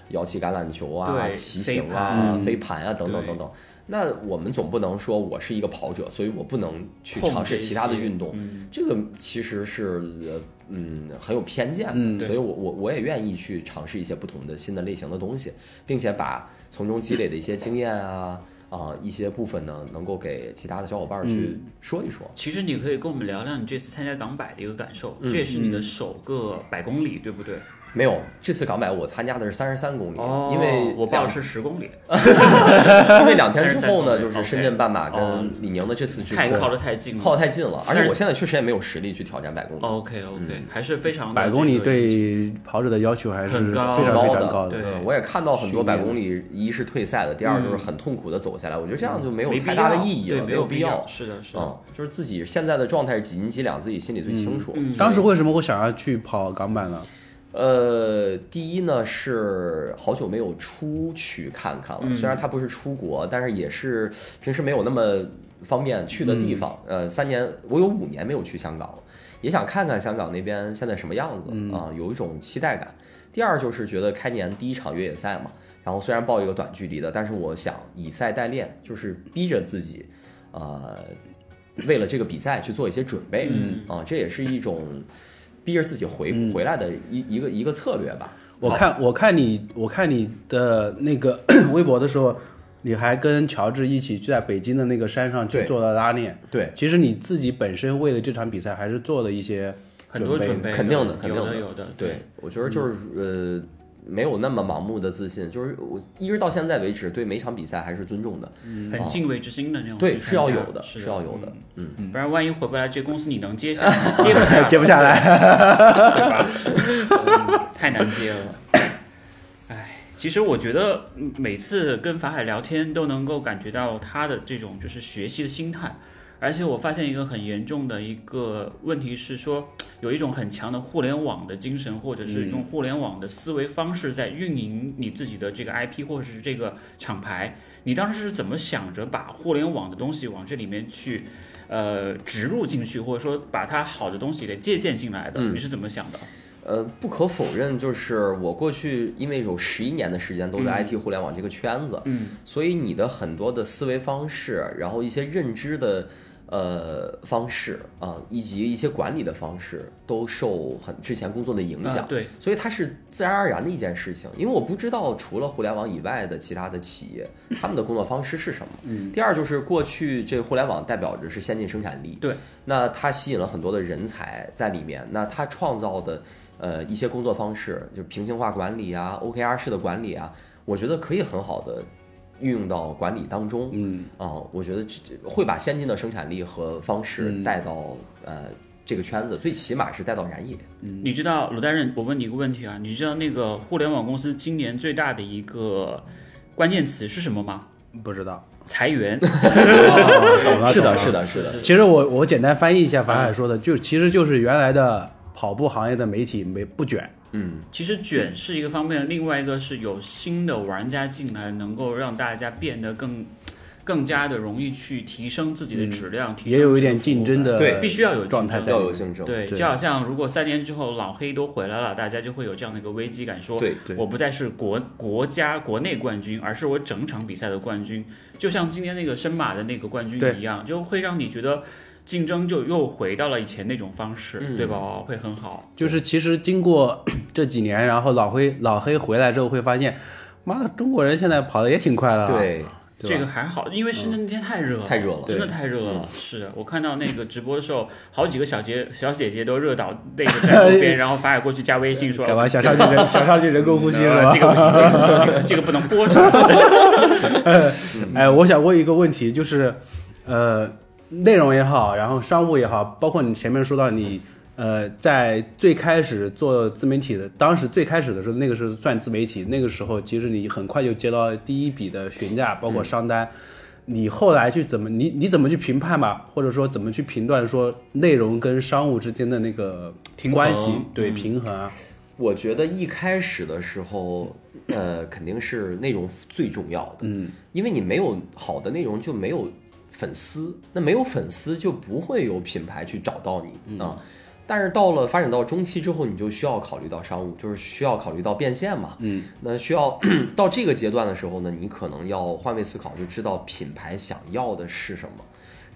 摇旗橄榄球啊、对骑飞行啊、盘飞盘啊等等等等。那我们总不能说我是一个跑者，所以我不能去尝试其他的运动。嗯这个其实是呃嗯很有偏见的，嗯所以我我我也愿意去尝试一些不同的新的类型的东西，并且把从中积累的一些经验啊啊一些部分呢，能够给其他的小伙伴儿去说一说。其实你可以跟我们聊聊你这次参加港百的一个感受，嗯这也是你的首个百公里，对不对？没有，这次港百我参加的是三十三公里，因为我报的是十公里，因为两天之后呢，就是深圳半马哦跟李宁的这次直播太靠得太近了。靠得太近了，而且我现在确实也没有实力去挑战百公里。OK OK，还是非常百公里对跑者的要求还是很高非常高的高的。对嗯，我也看到很多百公里，一是退赛的，第二就是很痛苦的走下来。我觉得这样就没有太大的，意义了，没有必有要。是的，是的。嗯，就是自己现在的状态是几斤几两，自己心里最清楚。嗯当时为什么会想要去跑港版呢？呃，第一呢是好久没有出去看看了，嗯虽然它不是出国，但是也是平时没有那么方便去的地方。呃，三年我有五年没有去香港了，也想看看香港那边现在什么样子啊、有一种期待感。第二就是觉得开年第一场越野赛嘛，然后虽然报一个短距离的，但是我想以赛代练，就是逼着自己，呃，为了这个比赛去做一些准备。嗯啊，这也是一种逼着自己回、回来的一一个一个策略吧。我看我看你我看你的那个 微博的时候，你还跟乔治一起去在北京的那个山上去做了拉练。对，其实你自己本身为了这场比赛还是做了一些很多准备，肯定的肯定的的有的，对，我觉得就是、呃，没有那么盲目的自信，就是我一直到现在为止对每场比赛还是尊重的，很敬畏之心的那种对，是要有的，是是要有的，嗯，不然万一回不来，这公司你能接下来？接不下，接不下来，对吧？嗯太难接了。唉，其实我觉得嗯每次跟法海聊天，都能够感觉到他的这种就是学习的心态。而且我发现一个很严重的一个问题是说，有一种很强的互联网的精神，或者是用互联网的思维方式在运营你自己的这个 IP 或者是这个厂牌。你当时是怎么想着把互联网的东西往这里面去，呃，植入进去，或者说把它好的东西给借鉴进来的？嗯你是怎么想的？呃，不可否认，就是我过去因为有十一年的时间都在 IT 互联网这个圈子，嗯，所以你的很多的思维方式，然后一些认知的呃方式啊、以及一些管理的方式，都受很之前工作的影响。啊对，所以它是自然而然的一件事情，因为我不知道除了互联网以外的其他的企业，他们的工作方式是什么。嗯，第二就是过去这个互联网代表着是先进生产力，对，那它吸引了很多的人才在里面，那它创造的呃一些工作方式，就是平行化管理啊、OKR 式的管理啊，我觉得可以很好的运用到管理当中。嗯啊、我觉得这这会把先进的生产力和方式嗯带到、呃这个圈子，最起码是带到燃野。你知道鲁大任，我问你一个问题啊，你知道那个互联网公司今年最大的一个关键词是什么吗？不知道。裁员。懂了是的，是的，是的。其实我我简单翻译一下法海说的，就其实就是原来的跑步行业的媒体没不卷，嗯，其实卷是一个方面，另外一个是有新的玩家进来，能够让大家变得更更加的容易去提升自己的质量，提升嗯也有一点竞争的对必须要有状态在。有竞争。对，就好像如果三年之后老黑都回来了，大家就会有这样的一个危机感，说对对。我不再是国国家国内冠军，而是我整场比赛的冠军，就像今天那个申马的那个冠军一样，就会让你觉得竞争就又回到了以前那种方式，嗯对吧？会很好。就是其实经过 这几年，然后老黑老黑回来之后，会发现，妈的，中国人现在跑的也挺快的、啊。对，对这个还好，因为深圳那天太热了，太热了真的太热了。是我看到那个直播的时候，好几个小姐小姐姐都热倒那个在路边，然后法海过去加微信说，干嘛想上去人想上去人工呼吸是呃吧？这个不行，这个不行，这个不能播出去。哎，我想问一个问题，就是，呃，内容也好，然后商务也好，包括你前面说到你，呃，在最开始做自媒体的，当时最开始的时候，那个时候算自媒体，那个时候其实你很快就接到第一笔的询价，包括商单。你后来去怎么你你怎么去评判吧，或者说怎么去评断说内容跟商务之间的那个平关系，对嗯平衡啊，我觉得一开始的时候，呃，肯定是内容最重要的，嗯，因为你没有好的内容，就没有粉丝，那没有粉丝就不会有品牌去找到你啊。但是到了发展到中期之后，你就需要考虑到商务，就是需要考虑到变现嘛。嗯，那需要 到这个阶段的时候呢，你可能要换位思考，就知道品牌想要的是什么，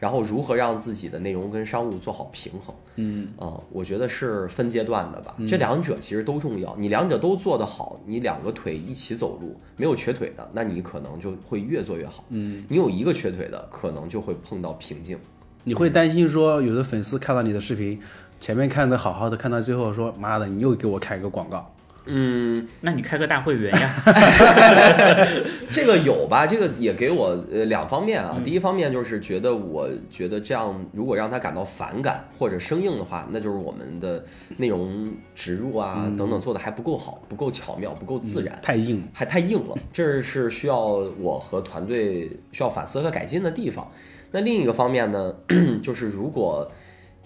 然后如何让自己的内容跟商务做好平衡。嗯啊、我觉得是分阶段的吧，这两者其实都重要。你两者都做得好，你两个腿一起走路，没有瘸腿的，那你可能就会越做越好。嗯，你有一个瘸腿的，可能就会碰到瓶颈。你会担心说，有的粉丝看到你的视频，前面看的好好的，看到最后说，妈的，你又给我开一个广告。嗯，那你开个大会员呀？这个有吧？这个也给我呃两方面啊。第一方面就是觉得，我觉得这样如果让他感到反感或者生硬的话，那就是我们的内容植入啊等等做的还不够好，不够巧妙，不够自然。太硬。还太硬了，这是需要我和团队需要反思和改进的地方。那另一个方面呢，就是如果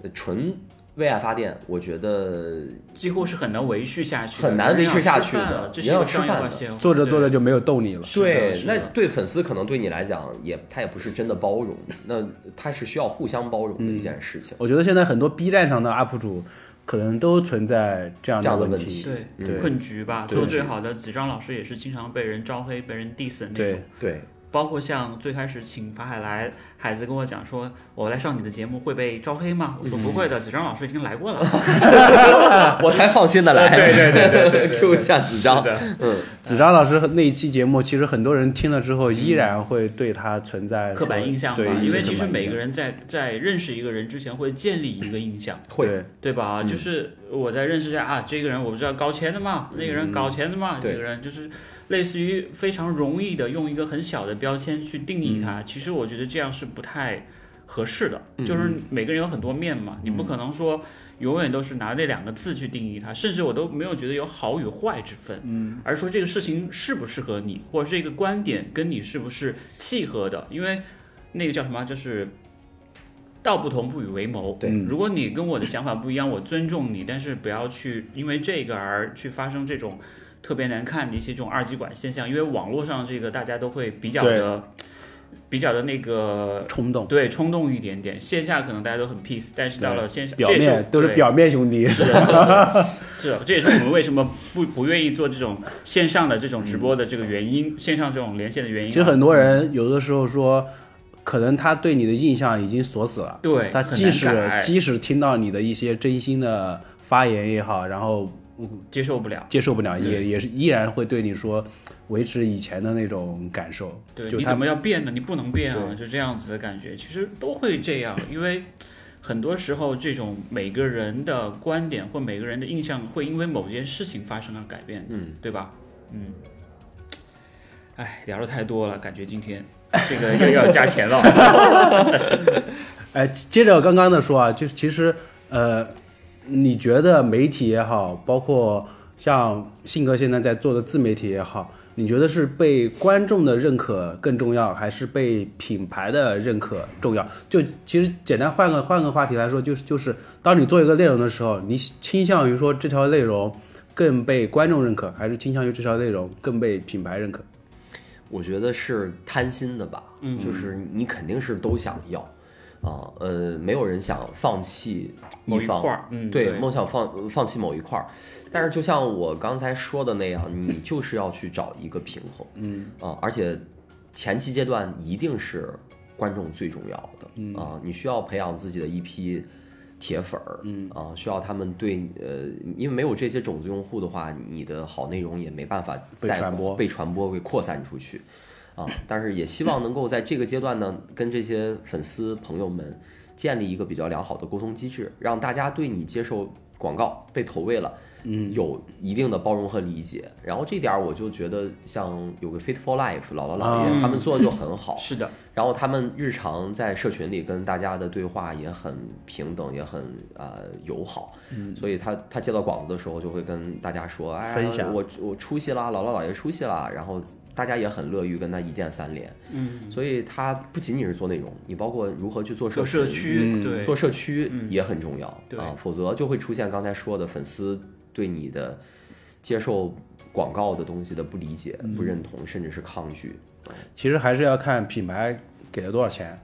呃纯为爱发电，我觉得几乎是很难维续下去的，很难维续下去人要吃饭的了这是要吃饭做着做着就没有动力了。对，那对粉丝可能对你来讲也他也不是真的包容，那他是需要互相包容的一件事情。我觉得现在很多 B 站上的 UP 主可能都存在这样这样的问问题对对困局吧，做得最好的子章老师也是经常被人招黑、被人 diss 的那种对。对，包括像最开始请法海来，海子跟我讲说，我来上你的节目会被招黑吗？我说不会的，子章老师已经来过了。我才放心的来。对对对对对 Q 一下子章是。的，嗯，子章老师那一期节目，其实很多人听了之后依然会对他存在刻板印象对嘛，，因为其实每个人在在认识一个人之前会建立一个印象，会对对吧？就是我在认识一下啊，这个人我不知道搞钱的嘛，那个人搞钱的嘛，对这个人就是类似于非常容易的用一个很小的标签去定义他。其实我觉得这样是不太合适的，就是每个人有很多面嘛，你不可能说永远都是拿那两个字去定义他，甚至我都没有觉得有好与坏之分，嗯，而说这个事情适不适合你，或者这个观点跟你是不是契合的，因为那个叫什么，就是。道不同不与为谋。对如果你跟我的想法不一样，我尊重你，但是不要去因为这个而去发生这种特别难看的一些这种二极管现象。因为网络上这个大家都会比较的比较的那个冲动，对冲动一点点，线下可能大家都很 peace，但是到了线上，表这是面都是表面兄弟，是的，是的，这也是我们为什么不不愿意做这种线上的这种直播的这个原因，线上这种连线的原因啊。其实很多人有的时候说，可能他对你的印象已经锁死了。对他即使即使听到你的一些真心的发言也好，然后接受不了。接受不了，也也是依然会对你说维持以前的那种感受。对你怎么要变呢？你不能变啊，就这样子的感觉，其实都会这样，因为很多时候这种每个人的观点或每个人的印象会因为某件事情发生而改变，嗯，对吧？嗯，哎，聊的太多了，感觉今天 这个又要加钱了。哎，接着刚刚的说啊，就是其实呃，你觉得媒体也好，包括像信哥现在在做的自媒体也好，你觉得是被观众的认可更重要，还是被品牌的认可重要？就其实简单换个换个话题来说，就是就是当你做一个内容的时候，你倾向于说这条内容更被观众认可，还是倾向于这条内容更被品牌认可？我觉得是贪心的吧，嗯，就是你肯定是都想要啊，呃，没有人想放弃某一方块儿嗯对，对。梦想放放弃某一块儿，但是就像我刚才说的那样，你就是要去找一个平衡，嗯。啊，而且前期阶段一定是观众最重要的，嗯。啊，你需要培养自己的一批铁粉儿，嗯。啊，需要他们对呃，因为没有这些种子用户的话，你的好内容也没办法再被传播。被传播、被扩散出去。啊，但是也希望能够在这个阶段呢，跟这些粉丝朋友们建立一个比较良好的沟通机制，让大家对你接受广告被投喂了，嗯，有一定的包容和理解。然后这点儿我就觉得，像有个 Fit for Life 姥姥姥爷、啊。他们做的就很好，是的，然后他们日常在社群里跟大家的对话也很平等，也很呃友好，嗯，所以他他接到广子的时候就会跟大家说，哎，分享我我出息啦，姥姥姥爷出息啦，然后大家也很乐于跟他一键三连，嗯，所以他不仅仅是做内容，你包括如何去做做社社区，嗯对，做社区也很重要、对啊，否则就会出现刚才说的粉丝对你的接受广告的东西的不理解、不认同，甚至是抗拒。其实还是要看品牌给了多少钱。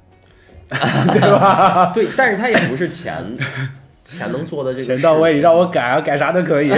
对吧？对，但是他也不是钱 钱能做的这个钱到位，让我改啊，改啥都可以。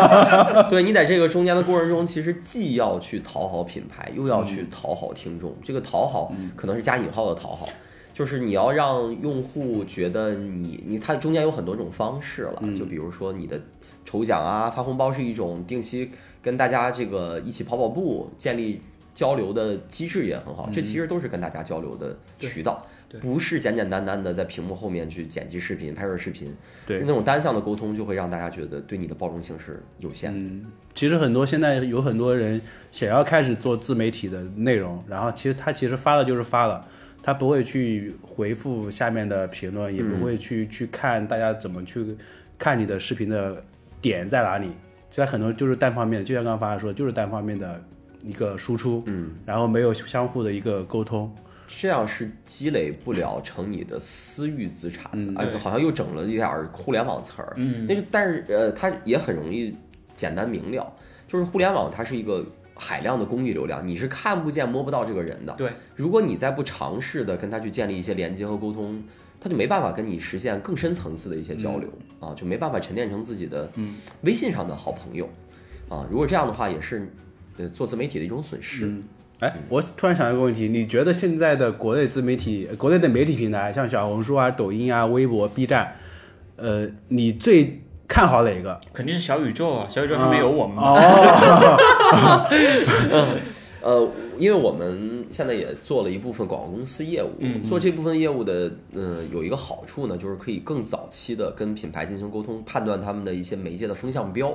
对你在这个中间的过程中，其实既要去讨好品牌，又要去讨好听众。这个讨好可能是加引号的讨好，就是你要让用户觉得你你它中间有很多种方式了，就比如说你的抽奖啊、发红包是一种，定期跟大家这个一起跑跑步，建立交流的机制也很好。这其实都是跟大家交流的渠道。对不是简简单单的在屏幕后面去剪辑视频、拍摄视频，对那种单向的沟通就会让大家觉得对你的包容性是有限的。其实很多现在有很多人想要开始做自媒体的内容，然后其实他其实发了就是发了，他不会去回复下面的评论，也不会去、去看大家怎么去看你的视频的点在哪里。其实很多就是单方面的，就像刚刚发的说，就是单方面的一个输出，嗯，然后没有相互的一个沟通。这样是积累不了成你的私域资产的，而且对好像又整了一点儿互联网词儿。嗯，那是但是呃，它也很容易简单明了，就是互联网它是一个海量的公域流量，你是看不见摸不到这个人的。对，如果你再不尝试的跟他去建立一些连接和沟通，他就没办法跟你实现更深层次的一些交流、啊，就没办法沉淀成自己的微信上的好朋友啊。如果这样的话，也是呃做自媒体的一种损失。哎，我突然想到一个问题，你觉得现在的国内自媒体、国内的媒体平台，像小红书啊、抖音啊、微博、B 站，呃，你最看好哪个？肯定是小宇宙啊，小宇宙上面有我们嘛。哦，呃，因为我们现在也做了一部分广告公司业务，嗯做这部分业务的，嗯、有一个好处呢，就是可以更早期的跟品牌进行沟通，判断他们的一些媒介的风向标。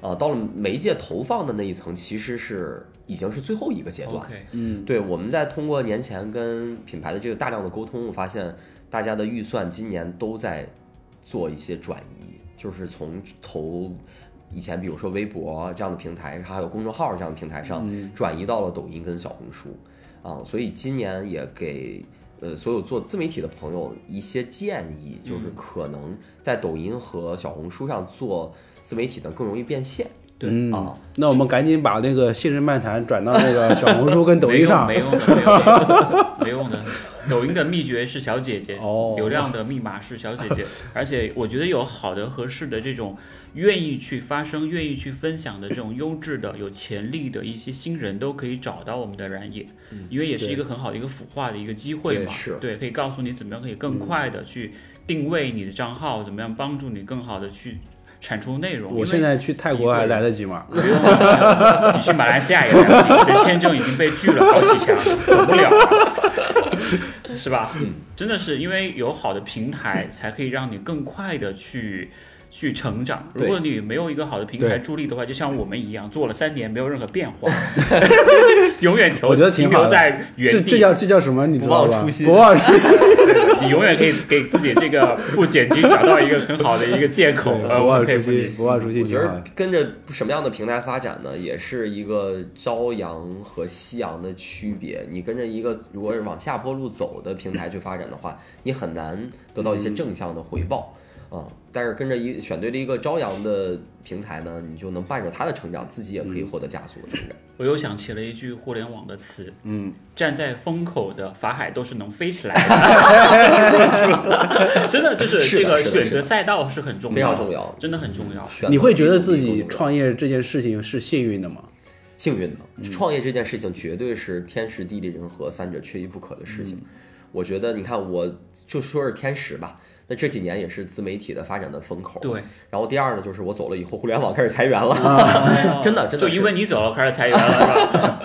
啊、到了媒介投放的那一层，其实是已经是最后一个阶段。嗯，对，我们在通过年前跟品牌的这个大量的沟通，我发现大家的预算今年都在做一些转移，就是从投以前比如说微博这样的平台，还有公众号这样的平台上，转移到了抖音跟小红书啊，所以今年也给。呃，所有做自媒体的朋友一些建议，就是可能在抖音和小红书上做自媒体呢更容易变现对嗯啊。那我们赶紧把那个信任漫谈转到那个小红书跟抖音上。没用没用的，没用的，没用的。抖音的秘诀是小姐姐，哦流量的密码是小姐姐，而且我觉得有好的、合适的这种愿意去发声、愿意去分享的这种优质的、有潜力的一些新人，都可以找到我们的燃野，因为也是一个很好的一个孵化的一个机会嘛。对对，可以告诉你怎么样可以更快的去定位你的账号，怎么样帮助你更好的去产出内容。我现在去泰国还来得及吗？不用了，你去马来西亚也来得及，你的签证已经被拒了好几枪，走不了了，是吧？嗯，真的是因为有好的平台，才可以让你更快的去。去成长。如果你没有一个好的平台助力的话，就像我们一样，做了三年没有任何变化，永远留我觉得挺好的停留在原地。这叫这叫什么？你知道吧？不忘初心不忘初心。你永远可以给自己这个不剪辑找到一个很好的一个借口。不忘初佩服你心，。不忘初心我觉得。跟着什么样的平台发展呢，也是一个朝阳和夕阳的区别。你跟着一个如果是往下坡路走的平台去发展的话，你很难得到一些正向的回报啊、但是跟着一选对了一个朝阳的平台呢，你就能伴着它的成长，自己也可以获得加速的成长。我又想起了一句互联网的词，嗯，站在风口的法海都是能飞起来的，真的就是这个选择赛道是很重要非，常重要真的很重要。选你会觉得自己创业这件事情是幸运的吗？幸运的，创业这件事情绝对是天时地利人和三者缺一不可的事情。我觉得，你看，我就说是天时吧。那这几年也是自媒体的发展的风口。对，然后第二呢，就是我走了以后，互联网开始裁员了，真的真的就因为你走了开始裁员了，是吧？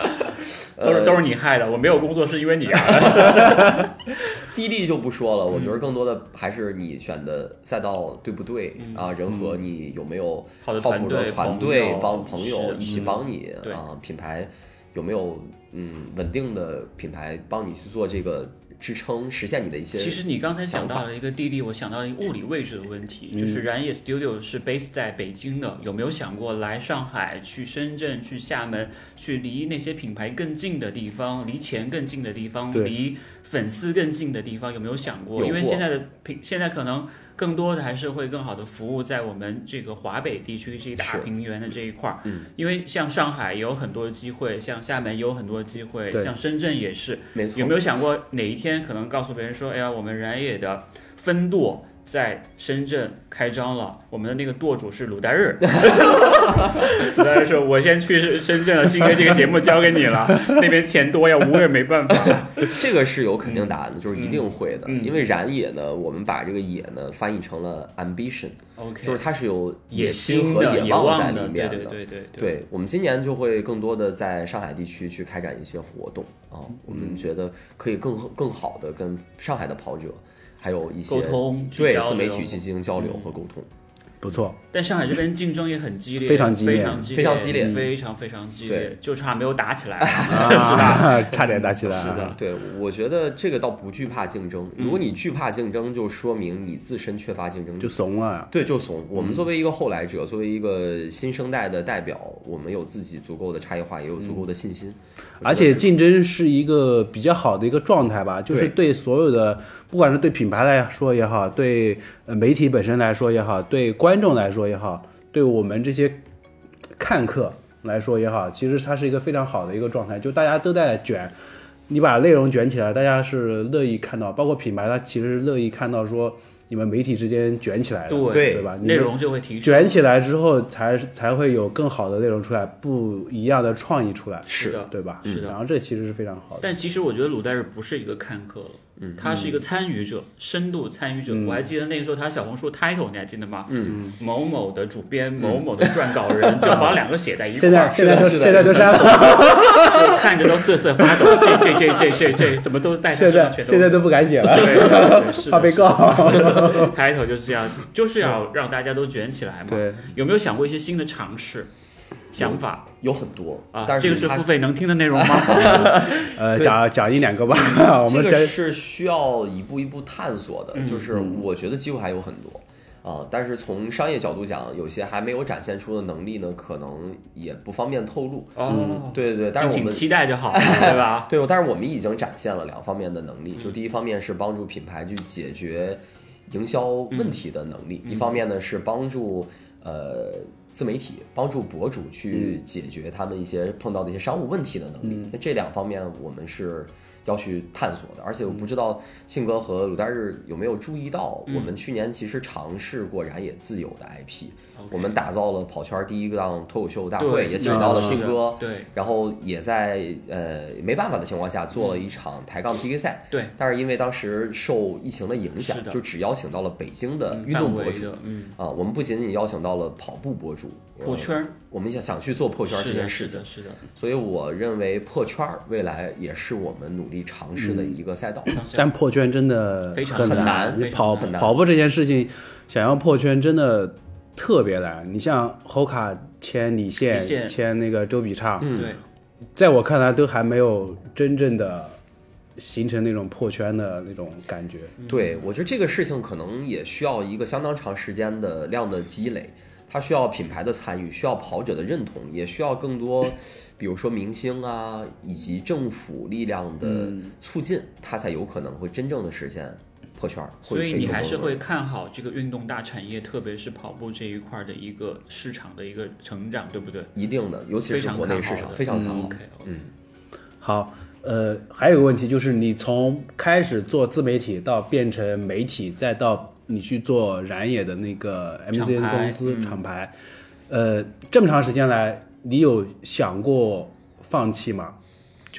都是都是你害的，我没有工作是因为你啊。地利就不说了，我嗯觉得更多的还是你选的赛道对不对啊，人和你有没有靠谱的团队帮朋友一起帮你对啊，品牌有没有嗯稳定的品牌帮你去做这个支撑，实现你的一些其实你刚才讲想到了一个地利，我想到了一个物理位置的问题，就是燃野 Studio 是 base 在北京的，有没有想过来上海、去深圳、去厦门，去离那些品牌更近的地方，离钱更近的地方，离粉丝更近的地方，有没有想过？过。因为现在的品，现在可能更多的还是会更好的服务在我们这个华北地区这一大平原的这一块儿。嗯，因为像上海也有很多机会，像厦门也有很多机会，像深圳也是。没错，有没有想过哪一天可能告诉别人说，哎呀，我们燃野的分舵在深圳开张了，我们的那个舵主是鲁代日。鲁代日说：“我先去深圳了，新哥这个节目交给你了，那边钱多呀，我也没办法。这个是有肯定答案的，就是一定会的。嗯因为燃野呢，我们把这个野呢翻译成了 ambition，OK，就是它是有野心和野望在里面对对对对对我们今年就会更多的在上海地区去开展一些活动啊，我嗯们觉得可以更更好的跟上海的跑者，还有一些沟通对自媒体去进行交流和沟通。不错，但上海这边竞争也很激烈，非常激烈非常激烈，非常激烈非常非常激烈对，就差没有打起来了，是吧？啊，差点打起来。是的，对，我觉得这个倒不惧怕竞争。嗯如果你惧怕竞争，就说明你自身缺乏竞争力就。怂了。对，就怂。我们作为一个后来者，作为一个新生代的代表，我们有自己足够的差异化，也有足够的信心。而且竞争是一个比较好的一个状态吧，就是对所有的，不管是对品牌来说也好，对呃媒体本身来说也好，对观众来说也好，对我们这些看客来说也好，其实它是一个非常好的一个状态，就大家都在卷。你把内容卷起来，大家是乐意看到，包括品牌，它其实乐意看到说，你们媒体之间卷起来了，对对吧？内容就会提升。卷起来之后才才会有更好的内容出来，不一样的创意出来，是的对吧？是的然后这其实是非常好的。但其实我觉得鲁代日不是一个看客了，嗯，他是一个参与者，深度参与者。嗯我还记得那个时候他小红书 title 你还记得吗？嗯，某某的主编，某某的撰稿人，就把两个写在一块现在儿，现在都是的现在都删了，看着都瑟瑟发抖。这这这这这这怎么都带他现在现在都不敢写了，对对对是的怕被告。title 就是这样，就是要让大家都卷起来嘛。对，有没有想过一些新的尝试、想法有很多啊？但是这个是付费能听的内容吗？呃，讲讲一两个吧，我们先这个是需要一步一步探索的，嗯就是我觉得机会还有很多啊，但是从商业角度讲，有些还没有展现出的能力呢，可能也不方便透露。哦，对对对，但是我们期待就好了，对吧？对，但是我们已经展现了两方面的能力，就第一方面是帮助品牌去解决营销问题的能力，一方面呢是帮助呃自媒体帮助博主去解决他们一些碰到的一些商务问题的能力。那这两方面我们是。要去探索的，而且我不知道信哥和鲁代日有没有注意到，我们去年其实尝试过燃野自有的 IP，、我们打造了跑圈第一个档脱口秀大会，也请到了信哥，对。然后也在呃没办法的情况下做了一场抬杠 PK 赛，对，但是因为当时受疫情的影响就只邀请到了北京的嗯运动博主嗯，啊，我们不仅仅邀请到了跑步博主，呃破圈儿。我们想想去做破圈这，件事情。是的，，是的，所以我认为破圈儿未来也是我们努力尝试嗯的一个赛道。但破圈真的非常很很难你跑很难。跑步这件事情，想要破圈真的特别难。你像侯卡签李现，签那个周笔畅，嗯。对，在我看来都还没有真正的形成那种破圈的那种感觉。对，我觉得这个事情可能也需要一个相当长时间的量的积累，它需要品牌的参与，需要跑者的认同，也需要更多，比如说明星啊，以及政府力量的促进，它才有可能会真正的实现破圈儿。所以你还是会看好这个运动大产业，特别是跑步这一块儿的一个市场的一个成长，对不对？一定的，尤其是国内市场非常看好。OK，嗯，好，呃，还有一个问题就是，你从开始做自媒体到变成媒体，再到你去做燃野的那个 MCN 公司嗯厂牌，呃，这么长时间来，你有想过放弃吗？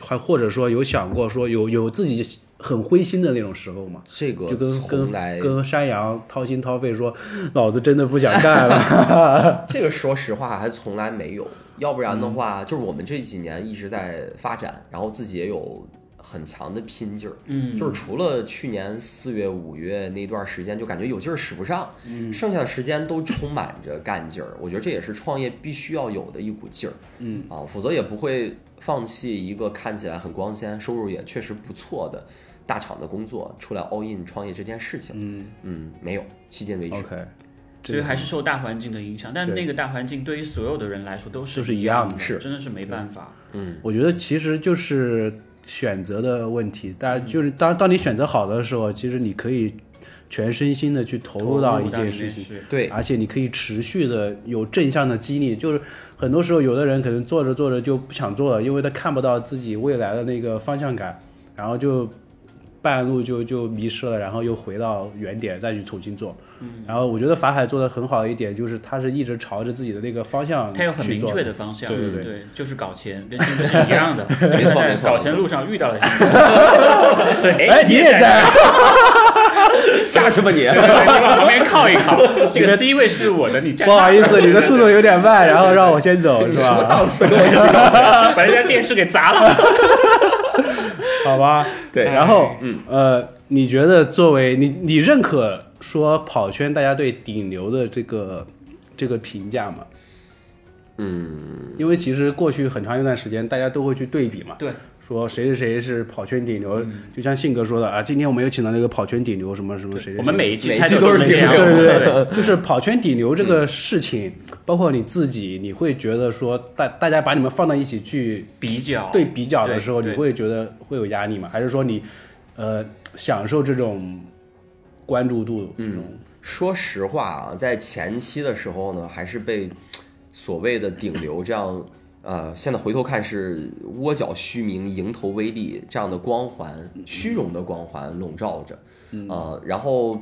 还或者说有想过说有有自己很灰心的那种时候吗？这个就跟跟跟山羊掏心掏肺说，老子真的不想干了。这个说实话还从来没有，要不然的话，就是我们这几年一直在发展，然后自己也有很强的拼劲儿。嗯，就是除了去年四月、五月那段时间，就感觉有劲儿使不上，嗯剩下的时间都充满着干劲儿。我觉得这也是创业必须要有的一股劲儿，嗯啊，否则也不会放弃一个看起来很光鲜、收入也确实不错的大厂的工作，出来 all in 创业这件事情。嗯嗯，没有，迄今为止。，OK，所以还是受大环境的影响，但那个大环境对于所有的人来说都是都是一样的是真的是没办法。嗯，我觉得其实就是选择的问题，大家就是当当你选择好的时候，其实你可以全身心的去投入到一件事情，情，对，而且你可以持续的有正向的激励。就是很多时候，有的人可能做着做着就不想做了，因为他看不到自己未来的那个方向感，然后就半路就就迷失了，然后又回到原点再去重新做。然后我觉得法海做的很好的一点就是，他是一直朝着自己的那个方向他有很明确的方向，对对对对就是搞钱，跟新哥是一样的。没错没错搞钱路上遇到了新哥，对，哎，你也在。下去吧你。你往旁边靠一靠，这个 C 位是我的，你站不好意思，你的速度有点慢，然后让我先走，是什么吧？档次跟我一起搞把人家电视给砸了。好吧，对然后，嗯，呃，你觉得作为你，你认可说跑圈大家对顶流的这个这个评价吗？嗯，因为其实过去很长一段时间，大家都会去对比嘛，对，说谁谁谁是跑圈顶流，嗯。就像信哥说的啊，今天我们又请到那个跑圈顶流什么什么谁谁谁，我们每一期每一开头期都是这样是这样，对对对对，就是跑圈顶流这个事情，包括你自己，你会觉得说大大家把你们放到一起去比较对比较的时候，你会觉得会有压力吗？还是说你呃享受这种关注度？这种？说实话啊，在前期的时候呢，还是被所谓的顶流这样，呃，现在回头看是窝角虚名、蝇头微利这样的光环、虚荣的光环笼罩着，呃，然后。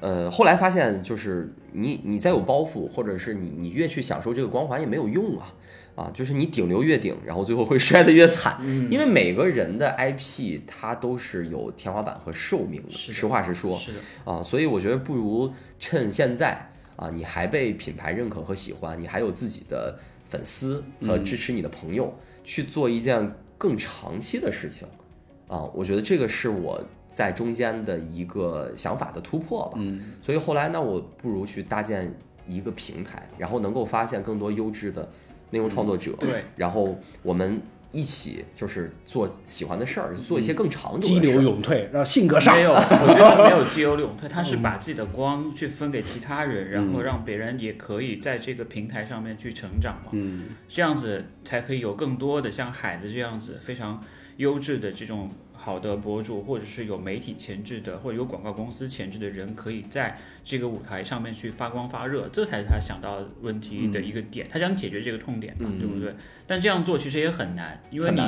呃，后来发现就是你你再有包袱，或者是你你越去享受这个光环也没有用啊。啊，就是你顶流越顶，然后最后会 摔得越惨，因为每个人的 IP 它都是有天花板和寿命的，的实话实说是的，啊，所以我觉得不如趁现在啊，你还被品牌认可和喜欢，你还有自己的粉丝和支持你的朋友，去做一件更长期的事情。啊，我觉得这个是我在中间的一个想法的突破吧。嗯，所以后来那我不如去搭建一个平台，然后能够发现更多优质的内容创作者，对，然后我们一起就是做喜欢的事儿，做一些更长久的激流勇退，让性格上没。有，我觉得 没有激流勇退，他是把自己的光去分给其他人，然后让别人也可以在这个平台上面去成长嘛。嗯，这样子才可以有更多的像海子这样子非常优质的这种好的博主，或者是有媒体潜质的，或者有广告公司潜质的人，可以在这个舞台上面去发光发热，这才是他想到问题的一个点，他想解决这个痛点嘛，嗯对不对？但这样做其实也很难，因为你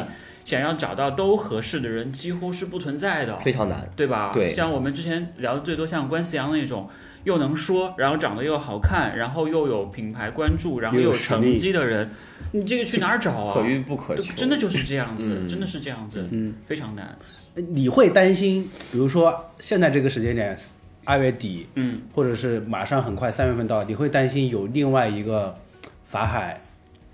想要找到都合适的人，几乎是不存在的。非常难。对吧？对像我们之前聊的最多像关思阳那种，又能说，然后长得又好看，然后又有品牌关注，然后又有有成绩的人，你这个去哪儿找啊？可遇不可求，真的就是这样子，嗯真的是这样子，嗯，非常难。你会担心，比如说现在这个时间点，二月底，嗯，或者是马上很快三月份到，你会担心有另外一个法海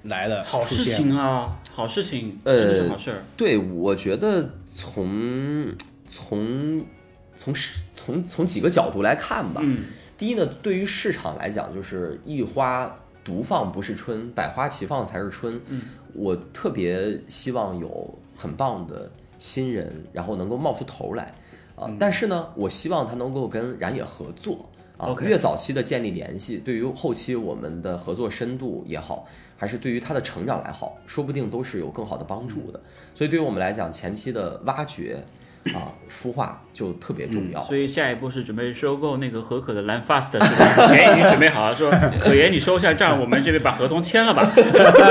来了好事情啊，好事情，呃真的是好事儿。对，我觉得从从从市从从几个角度来看吧。嗯，第一呢，对于市场来讲，就是一花独放不是春，百花齐放才是春。嗯，我特别希望有很棒的新人，然后能够冒出头来啊。但是呢，我希望他能够跟燃野合作啊越早期的建立联系，对于后期我们的合作深度也好，还是对于他的成长来好，说不定都是有更好的帮助的。所以对于我们来讲，前期的挖掘啊、孵化就特别重要。所以下一步是准备收购那个可可的蓝 fast 是吧？钱已经准备好了，说可爷你收下账，我们这边把合同签了吧。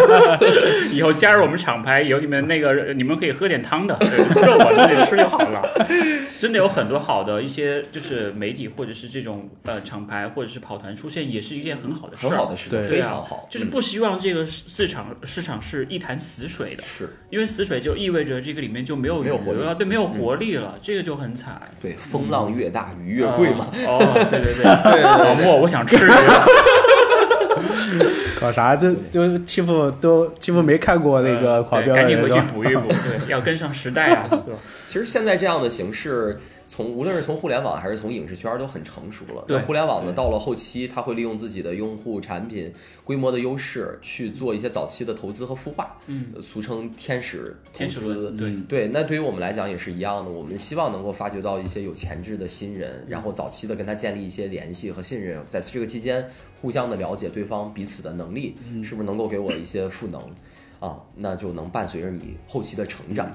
以后加入我们厂牌，有你们那个你们可以喝点汤的，对肉往这里吃就好了。真的有很多好的一些就是媒体或者是这种呃厂牌或者是跑团出现，也是一件很好的事儿。很好的事情，对非常好，嗯就是不希望这个市场市场是一潭死水的，是因为死水就意味着这个里面就没有没有活对，没有活力了，这个就很惨。对，风浪越大，鱼越贵嘛。哦。对，对对对，老莫，我想吃这个。搞啥都都欺负都欺负没看过那个狂飙的赶紧回去补一补，对，要跟上时代啊，对吧？其实现在这样的形式，从无论是从互联网还是从影视圈都很成熟了。对那互联网呢，到了后期，它会利用自己的用户、产品规模的优势，去做一些早期的投资和孵化，嗯，俗称天使投资，。对，对，那对于我们来讲也是一样的。我们希望能够发掘到一些有潜质的新人，然后早期的跟他建立一些联系和信任，在这个期间互相的了解对方彼此的能力，是不是能够给我一些赋能啊？那就能伴随着你后期的成长。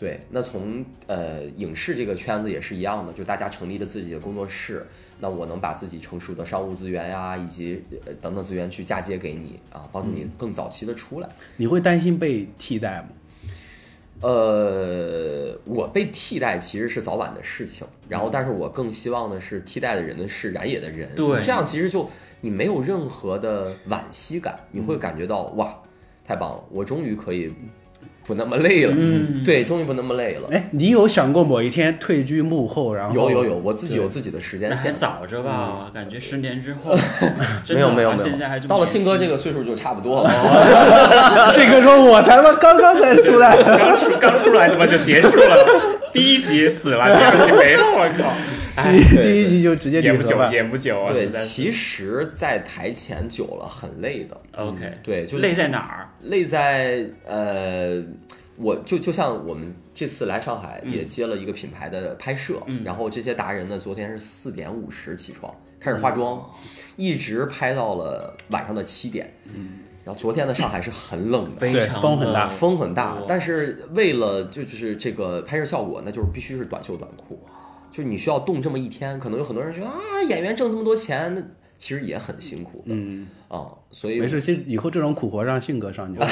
对，那从呃影视这个圈子也是一样的，就大家成立了自己的工作室，那我能把自己成熟的商务资源呀，以及呃等等资源去嫁接给你啊，帮助你更早期的出来。你会担心被替代吗？呃，我被替代其实是早晚的事情，然后但是我更希望的是替代的人呢是燃野的人，对这样其实就你没有任何的惋惜感，你会感觉到哇，太棒了，我终于可以不那么累了，嗯对，终于不那么累了。哎，你有想过某一天退居幕后，然后有有有，我自己有自己的时间线。早着吧？感觉十年之后，真没的有没有没有现在还有，到了信哥这个岁数就差不多了。信哥说我才他妈刚刚才出来，刚出刚出来他妈就结束了，第一集死了，第二集没了，我靠！哎，第第一集就直接演不久。演不久啊！对，其实，在台前久了很累的。OK，对，就累在哪儿？累在呃，我就就像我们这次来上海也接了一个品牌的拍摄，嗯然后这些达人呢，昨天是四点五十起床开始化妆，一直拍到了晚上的七点。嗯，然后昨天的上海是很冷的。对非常风很大风很大，但是为了就就是这个拍摄效果，那就是必须是短袖短裤，就是你需要动这么一天。可能有很多人觉得啊，演员挣这么多钱，那其实也很辛苦的嗯，啊、所以没事，以以后这种苦活让性格上就 我。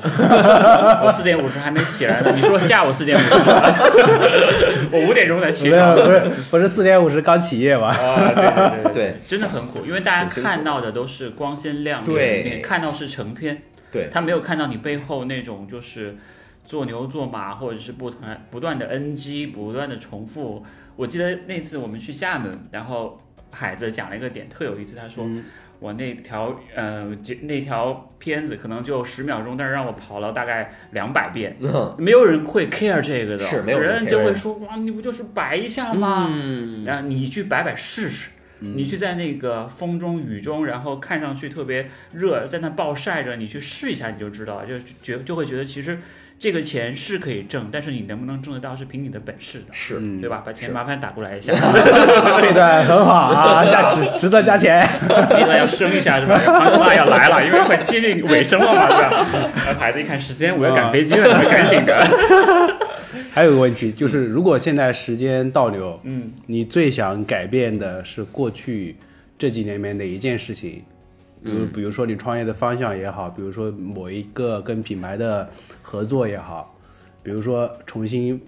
是 我四点五十还没起来呢。你说下午四点五十，我五点钟才起床。不是不是四点五十刚起夜吧？啊，对对对对真的很苦，因为大家看到的都是光鲜亮丽的一面，看到是成片，对他没有看到你背后那种就是做牛做马，或者是不断不断的 NG，不断的重复。我记得那次我们去厦门，然后海子讲了一个点特有意思，他说。嗯我那条呃这那条片子可能就十秒钟，但是让我跑了大概两百遍，嗯没有人会 care 这个的，是没有人人就会说哇，你不就是摆一下吗？嗯，然后你去摆摆试试，你去在那个风中雨中，然后看上去特别热，在那暴晒着，你去试一下你就知道，就觉就会觉得其实这个钱是可以挣，但是你能不能挣得到是凭你的本事的，是嗯对吧？把钱麻烦打过来一下，这段很好啊，加值 值得加钱。这段要升一下是吧？庞师大要来了，因为快接近尾声了嘛，对吧？然后孩子一看时间，我要赶飞机了，你 们赶紧的。还有个问题就是，如果现在时间倒流，嗯，你最想改变的是过去这几年里面哪一件事情？比如，比如说你创业的方向也好，比如说某一个跟品牌的合作也好，比如说重新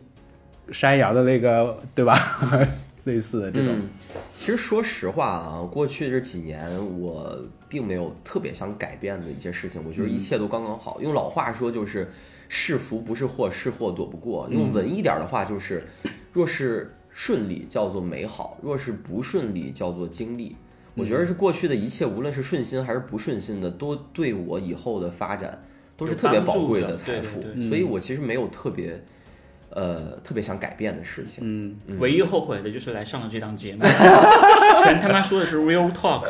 山羊的那个，对吧？类似的这种，嗯，其实说实话啊，过去这几年我并没有特别想改变的一些事情，我觉得一切都刚刚好。用老话说就是“是福不是祸，是祸躲不过”。用文一点的话就是，若是顺利叫做美好，若是不顺利叫做经历。我觉得是过去的一切，无论是顺心还是不顺心的，都对我以后的发展都是特别宝贵的财富对。对所以我其实没有特别，呃，特别想改变的事情。嗯，唯一后悔的就是来上了这档节目，全他妈说的是 real talk，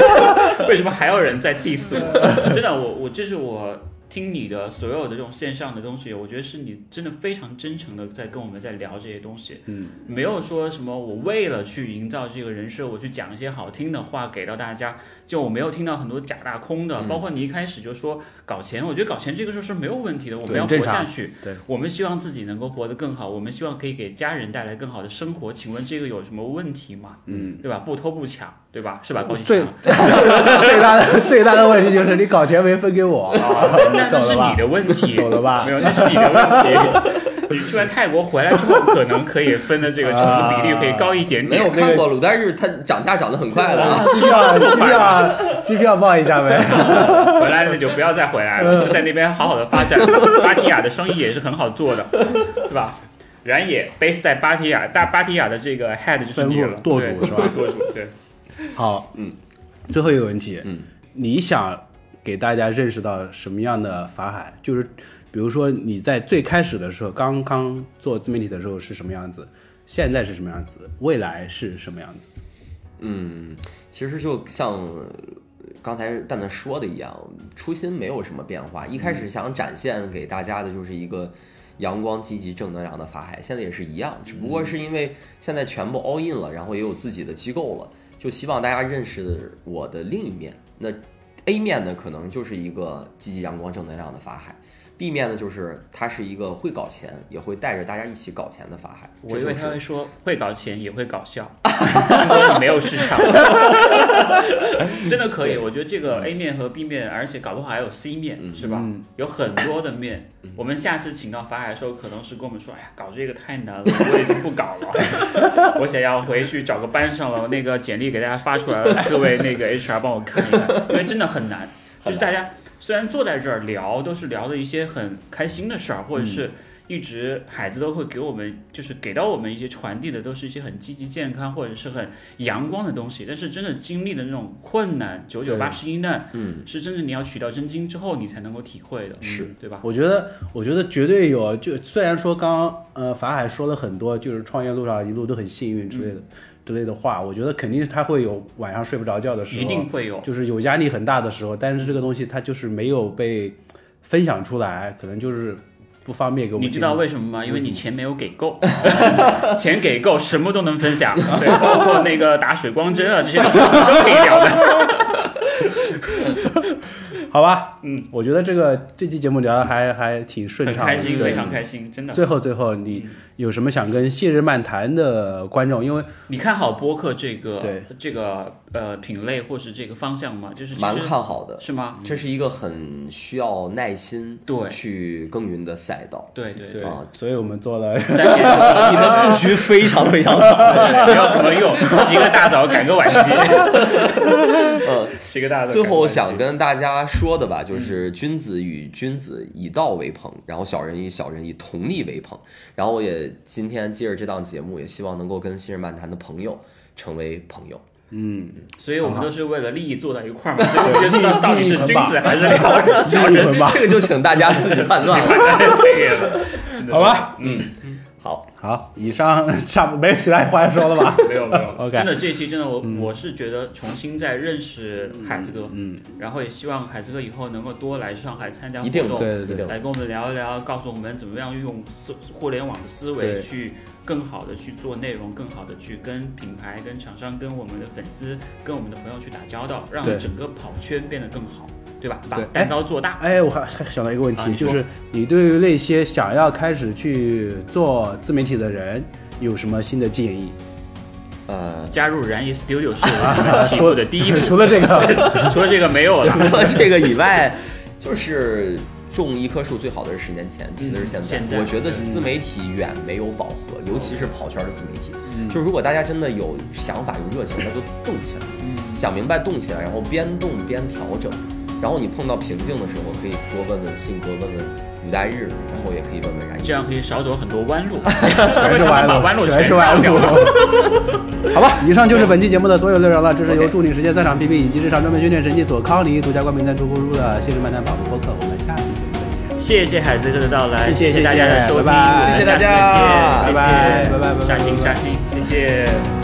为什么还有人在 diss 我？真的，我我这是我听你的所有的这种线上的东西，我觉得是你真的非常真诚的在跟我们在聊这些东西，嗯，没有说什么我为了去营造这个人设，我去讲一些好听的话给到大家，就我没有听到很多假大空的，包括你一开始就说搞钱，我觉得搞钱这个事儿是没有问题的，我们要活下去，对，我们希望自己能够活得更好，我们希望可以给家人带来更好的生活。请问这个有什么问题吗？嗯，对吧？不偷不抢，对吧？是吧？高启最，最大的 最大的问题就是你搞钱没分给我，那 那是你的问题，懂了吧 没有，那是你的问题。你去完泰国回来之后，可能可以分的这个成的比例可以高一点点。没有看过鲁丹日，它涨价涨得很快的啊。机票机票机票报一下呗。回来了就不要再回来了，就在那边好好的发展。芭提雅的生意也是很好做的，对吧？然也 base 在芭提雅，大芭提雅的这个 head 就是你了，舵主是吧舵主对。好，嗯，最后一个问题，嗯，你想给大家认识到什么样的法海？就是比如说你在最开始的时候，刚刚做自媒体的时候是什么样子，现在是什么样子，未来是什么样子？嗯，其实就像刚才蛋蛋说的一样，初心没有什么变化。一开始想展现给大家的就是一个阳光、积极、正能量的法海，现在也是一样，只不过是因为现在全部 all in 了，然后也有自己的机构了，就希望大家认识我的另一面。那 A 面呢，可能就是一个积极、阳光、正能量的法海。B 面呢，就是他是一个会搞钱，也会带着大家一起搞钱的法海。我以为他会说会搞钱也会搞笑，没有市场，真的可以。我觉得这个 A 面和 B 面，而且搞不好还有 C 面，嗯是吧？嗯有很多的面。我们下次请到法海的时候，可能是跟我们说：“哎呀，搞这个太难了，我已经不搞了，我想要回去找个班上了，那个简历给大家发出来了，各位那个 HR 帮我看一看，因为真的很难。就是大家虽然坐在这儿聊，都是聊的一些很开心的事儿，或者是一直孩子都会给我们，就是给到我们一些传递的，都是一些很积极健康或者是很阳光的东西。但是真的经历的那种困难，九九八十一难，嗯，是真的你要取到真经之后，你才能够体会的，是嗯对吧？我觉得，我觉得绝对有。就虽然说刚刚呃法海说了很多，就是创业路上一路都很幸运之类的、之类的话，我觉得肯定他会有晚上睡不着觉的时候，一定会有。就是有压力很大的时候，但是这个东西它就是没有被分享出来，可能就是不方便给我们。你知道为什么吗？因为你钱没有给够，钱给够，什么都能分享，对，包括那个打水光针啊，这些东西都可以聊的。好吧？嗯，我觉得这个这期节目聊的还还挺顺畅开心，对非常开心，真的。最后最后，你有什么想跟谢日漫谈的观众？因为你看好播客这个对这个呃品类或是这个方向吗？就是其蛮看好的。是吗？这是一个很需要耐心对去耕耘的赛道。对对对啊，所以我们做了三年的你的布局非常非常好。没有什么用，起个大早赶个晚集，嗯，起个大早。最后想跟大家说的吧，就是君子与君子以道为朋，然后小人与小人以同利为朋。然后我也今天接着这档节目，也希望能够跟新人漫谈的朋友成为朋友。嗯，所以我们都是为了利益坐在一块儿嘛，所以我就知道到底是君子还是小人。小人利益捆绑 这个就请大家自己判断了。好吧，嗯，好，好，以上差不没有其他话要说了吧？没 有没有。OK 真的这期真的我、我是觉得重新再认识海子哥，嗯，然后也希望海子哥以后能够多来上海参加活动，对对对。来跟我们聊一聊，告诉我们怎么样运用思互联网的思维去更好的去做内容，更好的去跟品牌、跟厂商、跟我们的粉丝、跟我们的朋友去打交道，让整个跑圈变得更好，对吧？把蛋糕做大。哎，我还还想到一个问题，啊就是你对于那些想要开始去做自媒体的人有什么新的建议？呃，加入燃一 Studio 是 我们起步的第一步，除了这个，除了这个没有了。除了这个以外，就是种一棵树最好的是十年前，其次是现在。现在我觉得自媒体远没有饱和，尤其是跑圈的自媒体。嗯就如果大家真的有想法、有热情，那就动起来，嗯，想明白动起来，然后边动边调整。然后你碰到瓶颈的时候，可以多问问信哥，问问五代日，然后也可以问问燃野。这样可以少走很多弯路，全是弯路，把弯路全是弯。好吧，以上就是本期节目的所有内容了。这是由助理实践赛场 PP 以及日常专门训练神器所康尼独家冠名赞助播出的《新日漫谈跑步播客》，我们下期节目再见。谢谢海子哥的到来，谢谢谢大家的收听，谢谢大家拜拜谢谢拜拜拜拜杀青拜拜杀青，谢谢。